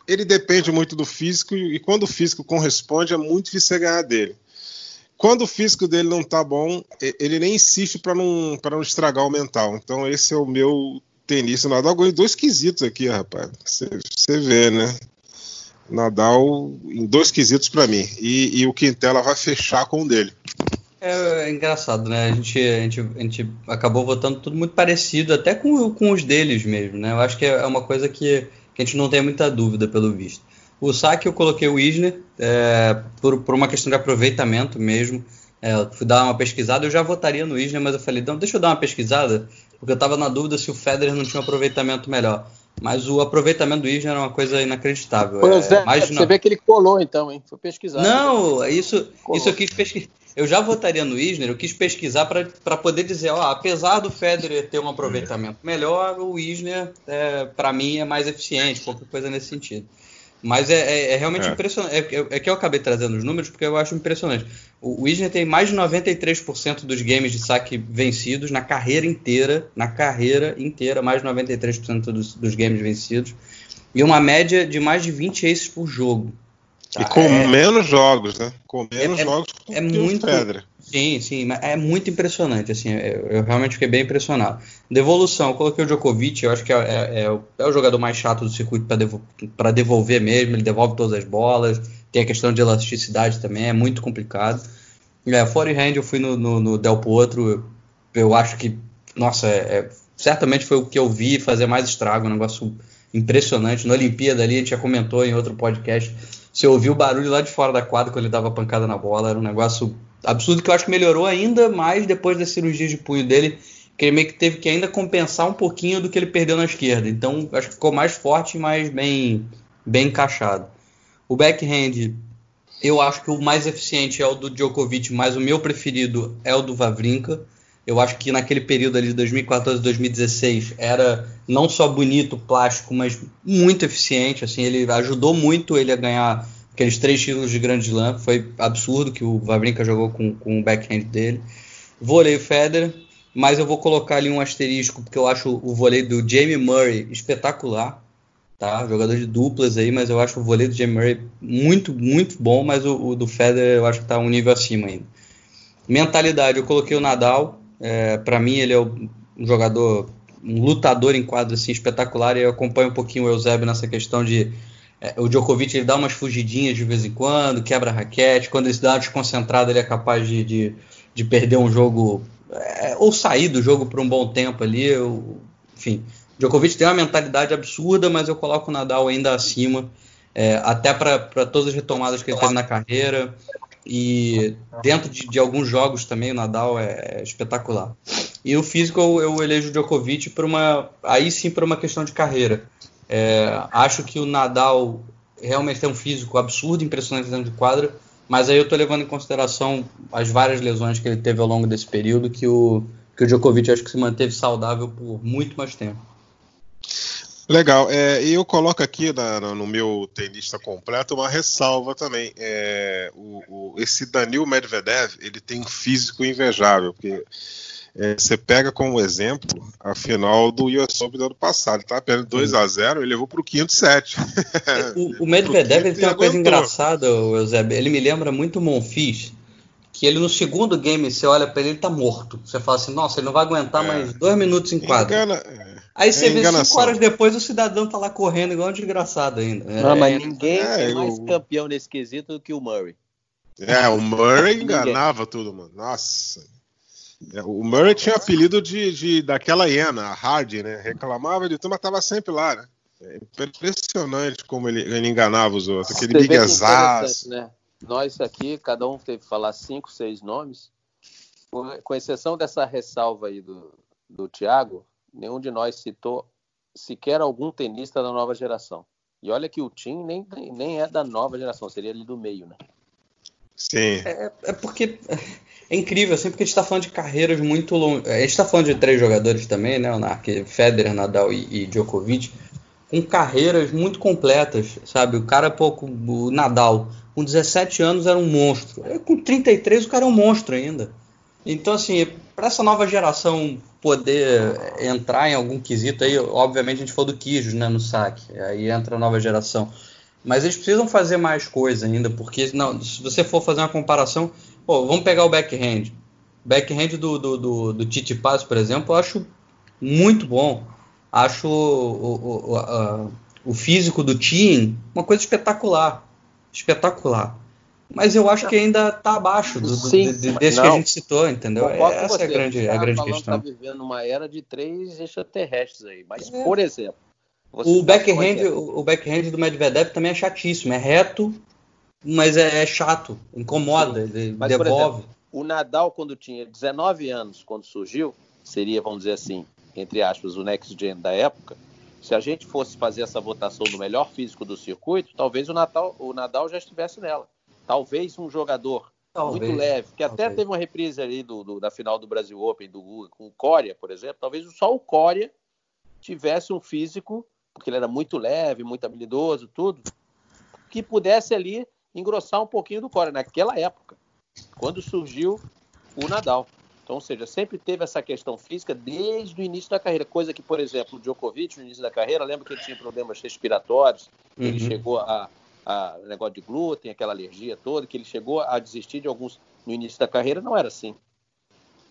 ele depende muito do físico e quando o físico corresponde é muito difícil você ganhar dele. Quando o físico dele não tá bom, ele nem insiste para não, não estragar o mental. Então esse é o meu tenista Nadal. Ganhei dois quesitos aqui, rapaz. Você vê, né? Nadal em dois quesitos para mim. E, e, o Quintela vai fechar com um dele. É, é, engraçado, né? A gente, a, gente, a gente acabou votando tudo muito parecido, até com, com os deles mesmo, né? Eu acho que é uma coisa que, que a gente não tem muita dúvida, pelo visto. O saque eu coloquei o Isner é, por, por uma questão de aproveitamento mesmo. É, fui dar uma pesquisada, eu já votaria no Isner, mas eu falei, não, deixa eu dar uma pesquisada, porque eu estava na dúvida se o Federer não tinha um aproveitamento melhor. Mas o aproveitamento do Isner era uma coisa inacreditável. Pois é, é você vê que ele colou então, hein? Foi pesquisar. Não, isso, isso eu quis pesquisar. Eu já votaria no Isner, eu quis pesquisar para poder dizer, ó, apesar do Federer ter um aproveitamento melhor, o Isner, é, para mim, é mais eficiente, qualquer coisa nesse sentido. Mas é, é, é realmente é. impressionante. É, é, é, que eu acabei trazendo os números porque eu acho impressionante. O, o Isner tem mais de 93% dos games de saque vencidos na carreira inteira. Na carreira inteira, mais de 93% dos, dos games vencidos. E uma média de mais de 20 aces por jogo. Tá? E com é, menos jogos, né? Com menos jogos é, muito, Federer. Sim, sim, é muito impressionante, assim, eu, eu, realmente fiquei bem impressionado. Devolução, eu coloquei o Djokovic, eu acho que é, é, é, o, é o, jogador mais chato do circuito para devo, devolver mesmo, ele devolve todas as bolas, tem a questão de elasticidade também, é muito complicado. É, forehand eu fui no, no, no Del Potro, eu, acho que, nossa, é, é, certamente foi o que eu vi fazer mais estrago, um negócio impressionante. Na Olimpíada ali, a gente já comentou em outro podcast, você ouviu o barulho lá de fora da quadra quando ele dava pancada na bola, era um negócio absurdo que eu acho que melhorou ainda mais depois das cirurgias de punho dele, que ele meio que teve que ainda compensar um pouquinho do que ele perdeu na esquerda. Então, acho que ficou mais forte e mais bem, bem encaixado. O backhand, eu acho que o mais eficiente é o do Djokovic, mas o meu preferido é o do Vavrinka. Eu acho que naquele período ali de 2014 2016 era não só bonito, plástico, mas muito eficiente. Assim, ele ajudou muito ele a ganhar aqueles três títulos de Grande Slam. Foi absurdo que o Vavrinka jogou com, com o backhand dele. Vôlei o Federer, mas eu vou colocar ali um asterisco, porque eu acho o vôlei do Jamie Murray espetacular. Tá? Jogador de duplas aí, mas eu acho o vôlei do Jamie Murray muito, muito bom, mas o, o do Federer eu acho que está um nível acima ainda. Mentalidade, eu coloquei o Nadal. É, para mim, ele é um jogador, um lutador em quadro assim, espetacular. E eu acompanho um pouquinho o Eusébio nessa questão de é, o Djokovic ele dá umas fugidinhas de vez em quando, quebra raquete. Quando ele se dá uma desconcentrada, ele é capaz de, de, de perder um jogo é, ou sair do jogo por um bom tempo ali. Eu, enfim, Djokovic tem uma mentalidade absurda, mas eu coloco o Nadal ainda acima, é, até para todas as retomadas que ele teve na carreira. E dentro de, de alguns jogos também, o Nadal é, é espetacular. E o físico eu, eu elejo o Djokovic por uma. Aí sim, por uma questão de carreira. É, acho que o Nadal realmente tem um físico absurdo, impressionante dentro de quadra, mas aí eu estou levando em consideração as várias lesões que ele teve ao longo desse período, que o, que o Djokovic acho que se manteve saudável por muito mais tempo. Legal, é, e eu coloco aqui na, no meu tenista completo uma ressalva também. É, o, o, esse Danil Medvedev ele tem um físico invejável, porque é, você pega como exemplo a final do US Open do ano passado, tá? Perdendo 2 a 0 ele levou para o quinto set. o, o Medvedev ele tem uma coisa engraçada, Eusébio. Ele me lembra muito o Monfils, que ele no segundo game, você olha para ele, ele tá morto. Você fala assim, nossa, ele não vai aguentar é. mais dois minutos em quadro. Engana, é. Aí você é vê cinco horas depois o cidadão tá lá correndo igual um desgraçado ainda. Não, mas é. ninguém é, mais campeão nesse quesito do que o Murray. É, o Murray enganava tudo, mano. Nossa. É, o Murray tinha apelido de, de daquela hiena, a Hardy, né? Reclamava de tudo, mas estava sempre lá, né? É impressionante como ele, ele enganava os outros, aquele miguezaço. Né? Nós aqui, cada um teve que falar cinco, seis nomes. Com exceção dessa ressalva aí do, do Thiago, nenhum de nós citou sequer algum tenista da nova geração. E olha que o Tim nem, nem é da nova geração, seria ali do meio, né? Sim. É, é porque é incrível, assim, porque a gente está falando de carreiras muito longas. A gente está falando de três jogadores também, né, Nark? Federer, Nadal e, e, Djokovic, com carreiras muito completas, sabe? O cara, pouco, o Nadal, com 17 anos era um monstro. Com 33 o cara é um monstro ainda. Então, assim, para essa nova geração poder entrar em algum quesito aí, obviamente a gente falou do Kijos, né, no saque, aí entra a nova geração. Mas eles precisam fazer mais coisa ainda, porque não, se você for fazer uma comparação, pô, vamos pegar o backhand. Backhand do, do, do, do Titi Paz, por exemplo, eu acho muito bom. Acho o, o, o, o físico do Tim uma coisa espetacular. Espetacular. Mas eu acho que ainda está abaixo do, do, Sim, de, desse não. que a gente citou, entendeu? Essa é a grande, a, a grande questão. está vivendo uma era de três extraterrestres aí. Mas, é. por exemplo, o backhand, o backhand do Medvedev também é chatíssimo. É reto, mas é, é chato. Incomoda, ele mas, devolve. Exemplo, o Nadal, quando tinha 19 anos, quando surgiu, seria, vamos dizer assim, entre aspas, o next gen da época. Se a gente fosse fazer essa votação do melhor físico do circuito, talvez o, Natal, o Nadal já estivesse nela. Talvez um jogador talvez, muito leve, que talvez. até teve uma reprise ali do, do, da final do Brasil Open do, com o Coria, por exemplo. Talvez só o Coria tivesse um físico porque ele era muito leve, muito habilidoso, tudo, que pudesse ali engrossar um pouquinho do core naquela época, quando surgiu o Nadal. Então, ou seja, sempre teve essa questão física desde o início da carreira, coisa que, por exemplo, o Djokovic, no início da carreira, lembra que ele tinha problemas respiratórios, uhum. ele chegou a, a negócio de glúten, aquela alergia toda, que ele chegou a desistir de alguns no início da carreira, não era assim.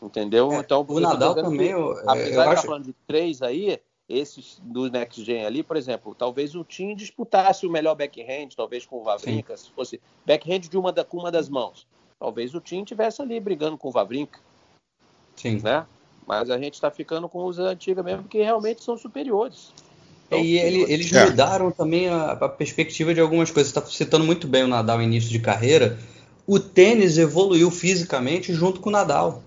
Entendeu? É, então, o Nadal também, eu, apesar eu de estar acho... falando de três aí, esses do Next Gen ali, por exemplo, talvez o time disputasse o melhor backhand, talvez com o Vavrinka, Sim. se fosse backhand de uma da, com uma das mãos. Talvez o time tivesse ali brigando com o Vavrinka. Sim. Né? Mas a gente está ficando com os antigos mesmo, que realmente são superiores. Então, e ele, eles é. mudaram também a, a, perspectiva de algumas coisas. Você está citando muito bem o Nadal início de carreira. O tênis evoluiu fisicamente junto com o Nadal.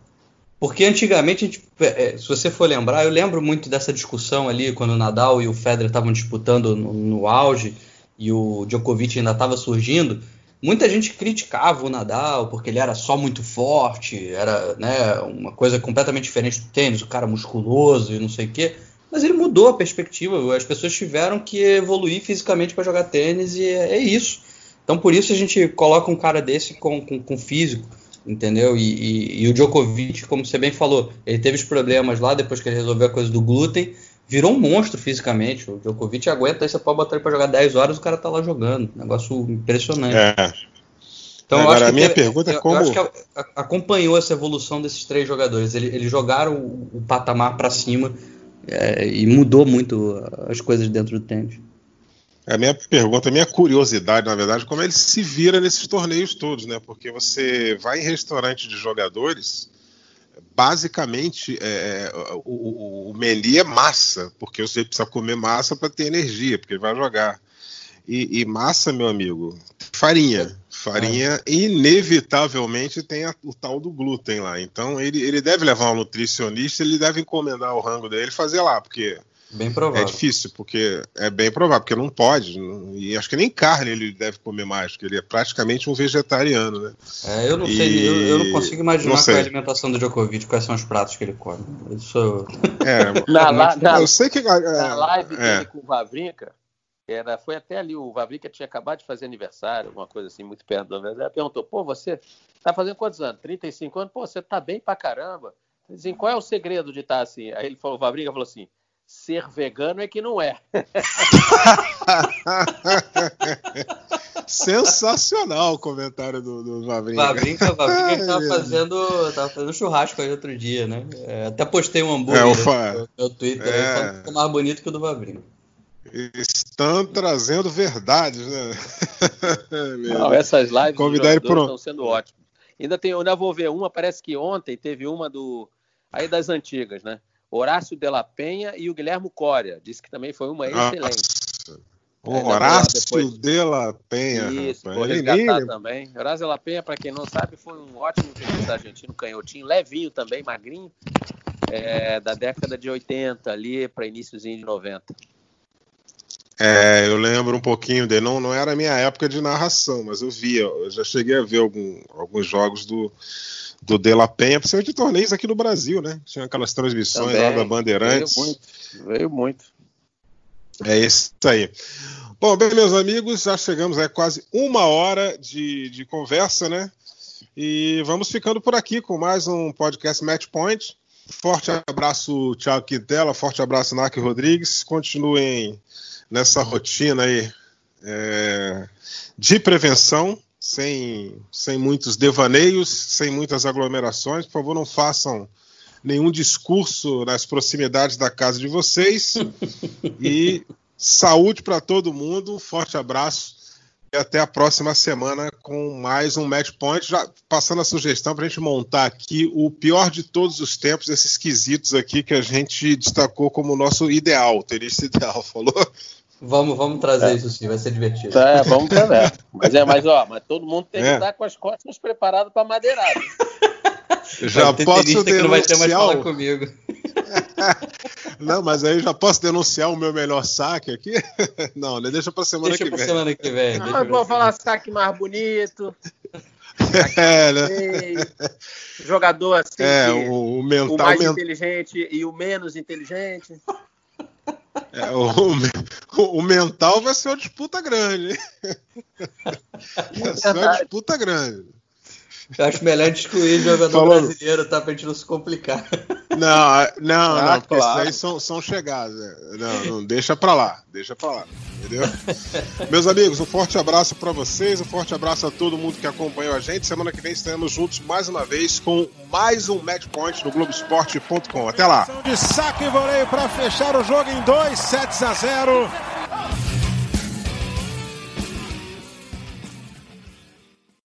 Porque antigamente, gente, é, se você for lembrar, eu lembro muito dessa discussão ali quando o Nadal e o Federer estavam disputando no, no auge e o Djokovic ainda estava surgindo. Muita gente criticava o Nadal porque ele era só muito forte, era né, uma coisa completamente diferente do tênis, o cara musculoso e não sei o quê. Mas ele mudou a perspectiva, as pessoas tiveram que evoluir fisicamente para jogar tênis e é, é, isso. Então por isso a gente coloca um cara desse com, com, com físico entendeu? E, e, e, o Djokovic, como você bem falou, ele teve os problemas lá depois que ele resolveu a coisa do glúten, virou um monstro fisicamente. O Djokovic aguenta, aí você pode botar ele para jogar 10 horas o cara tá lá jogando. Negócio impressionante. É. Então, Agora, a minha teve, pergunta é como. Eu acho que acompanhou essa evolução desses três jogadores. Eles, eles jogaram o, o patamar para cima é, e mudou muito as coisas dentro do tênis. A minha pergunta, a minha curiosidade, na verdade, como ele se vira nesses torneios todos, né? Porque você vai em restaurante de jogadores, basicamente é, o, o, o menu é massa, porque você precisa comer massa para ter energia, porque ele vai jogar. E, e, massa, meu amigo, farinha. Farinha, é. inevitavelmente, tem a, o tal do glúten lá. Então, ele, ele deve levar um nutricionista, ele deve encomendar o rango dele e fazer lá, porque Bem provável. É difícil, porque é bem provável, porque não pode. E acho que nem carne ele deve comer mais, porque ele é praticamente um vegetariano, né? É, eu não e... sei, eu, eu, não consigo imaginar não qual é a alimentação do Djokovic, quais são os pratos que ele come. Isso. É, na, na, na, eu sei que. É, na live é. dele com o Vavrinca, era, foi até ali, o Vavrinca tinha acabado de fazer aniversário, alguma coisa assim, muito perto do aniversário. Ela perguntou: pô, você tá fazendo quantos anos? 35 anos? Pô, você tá bem pra caramba. Dizem, qual é o segredo de estar tá assim? Aí ele falou, o Vavrinca falou assim ser vegano é que não é. Sensacional o comentário do, do Vavrinca. Vavrinca, Vavrinca estava fazendo, tava fazendo churrasco aí outro dia, né? É, até postei um hambúrguer é, no meu Twitter, é... aí, mais bonito que o do Vavrinca. Estão trazendo verdades, né? Não, essas lives Convidar estão sendo ótimas. Ainda tem, eu ainda vou ver uma, parece que ontem teve uma do aí das antigas, né? Horácio de la Penha e o Guilherme Coria. Disse que também foi uma excelente. O é, Horácio depois... de la Penha. Isso, vou resgatar também. Horácio de la Penha, para quem não sabe, foi um ótimo tenista argentino, canhotinho, levinho também, magrinho, é, da década de 80 ali para iníciozinho de 90. É, eu lembro um pouquinho dele. Não, não era a minha época de narração, mas eu via, eu já cheguei a ver algum, alguns jogos do, do De La Penha, principalmente de torneios aqui no Brasil, né? Tinha aquelas transmissões Também, lá da Bandeirantes. Veio muito, veio muito. É isso aí. Bom, bem, meus amigos, já chegamos a quase uma hora de, de conversa, né? E vamos ficando por aqui com mais um podcast Match Point. Forte abraço, Thiago Quintela, forte abraço, Narc Rodrigues. Continuem nessa rotina aí é, de prevenção, sem, sem muitos devaneios, sem muitas aglomerações. Por favor, não façam nenhum discurso nas proximidades da casa de vocês. e saúde para todo mundo. Forte abraço e até a próxima semana com mais um Match Point. Já passando a sugestão para a gente montar aqui o pior de todos os tempos, esses quesitos aqui que a gente destacou como nosso ideal, tenista ideal, falou? Vamos, vamos trazer é. isso sim, vai ser divertido. É, vamos trazer. Mas é, mas ó, mas todo mundo tem que é. estar com as costas preparadas para madeirada. Já posso denunciar. Que não vai ter mais falar comigo. Não, mas aí já posso denunciar o meu melhor saque aqui? Não, né? deixa para semana deixa que vem. semana que vem. Ah, vou falar saque mais bonito. É, né? Jogador assim, é, o, o, mental, o mais ment... inteligente e o menos inteligente. É, o, o, mental vai ser uma disputa grande. Vai ser uma disputa grande. Eu acho melhor excluir jogador Falou. brasileiro, tá? Pra gente não se complicar. Não, não, ah, não, porque claro. esses aí são, são chegados. Né? Não, não, deixa pra lá, deixa pra lá, entendeu? Meus amigos, um forte abraço para vocês, um forte abraço a todo mundo que acompanhou a gente. Semana que vem estaremos juntos mais uma vez com mais um Match Point no Globoesporte.com. Até lá. De saque e voleio para fechar o jogo em 2 sets a 0.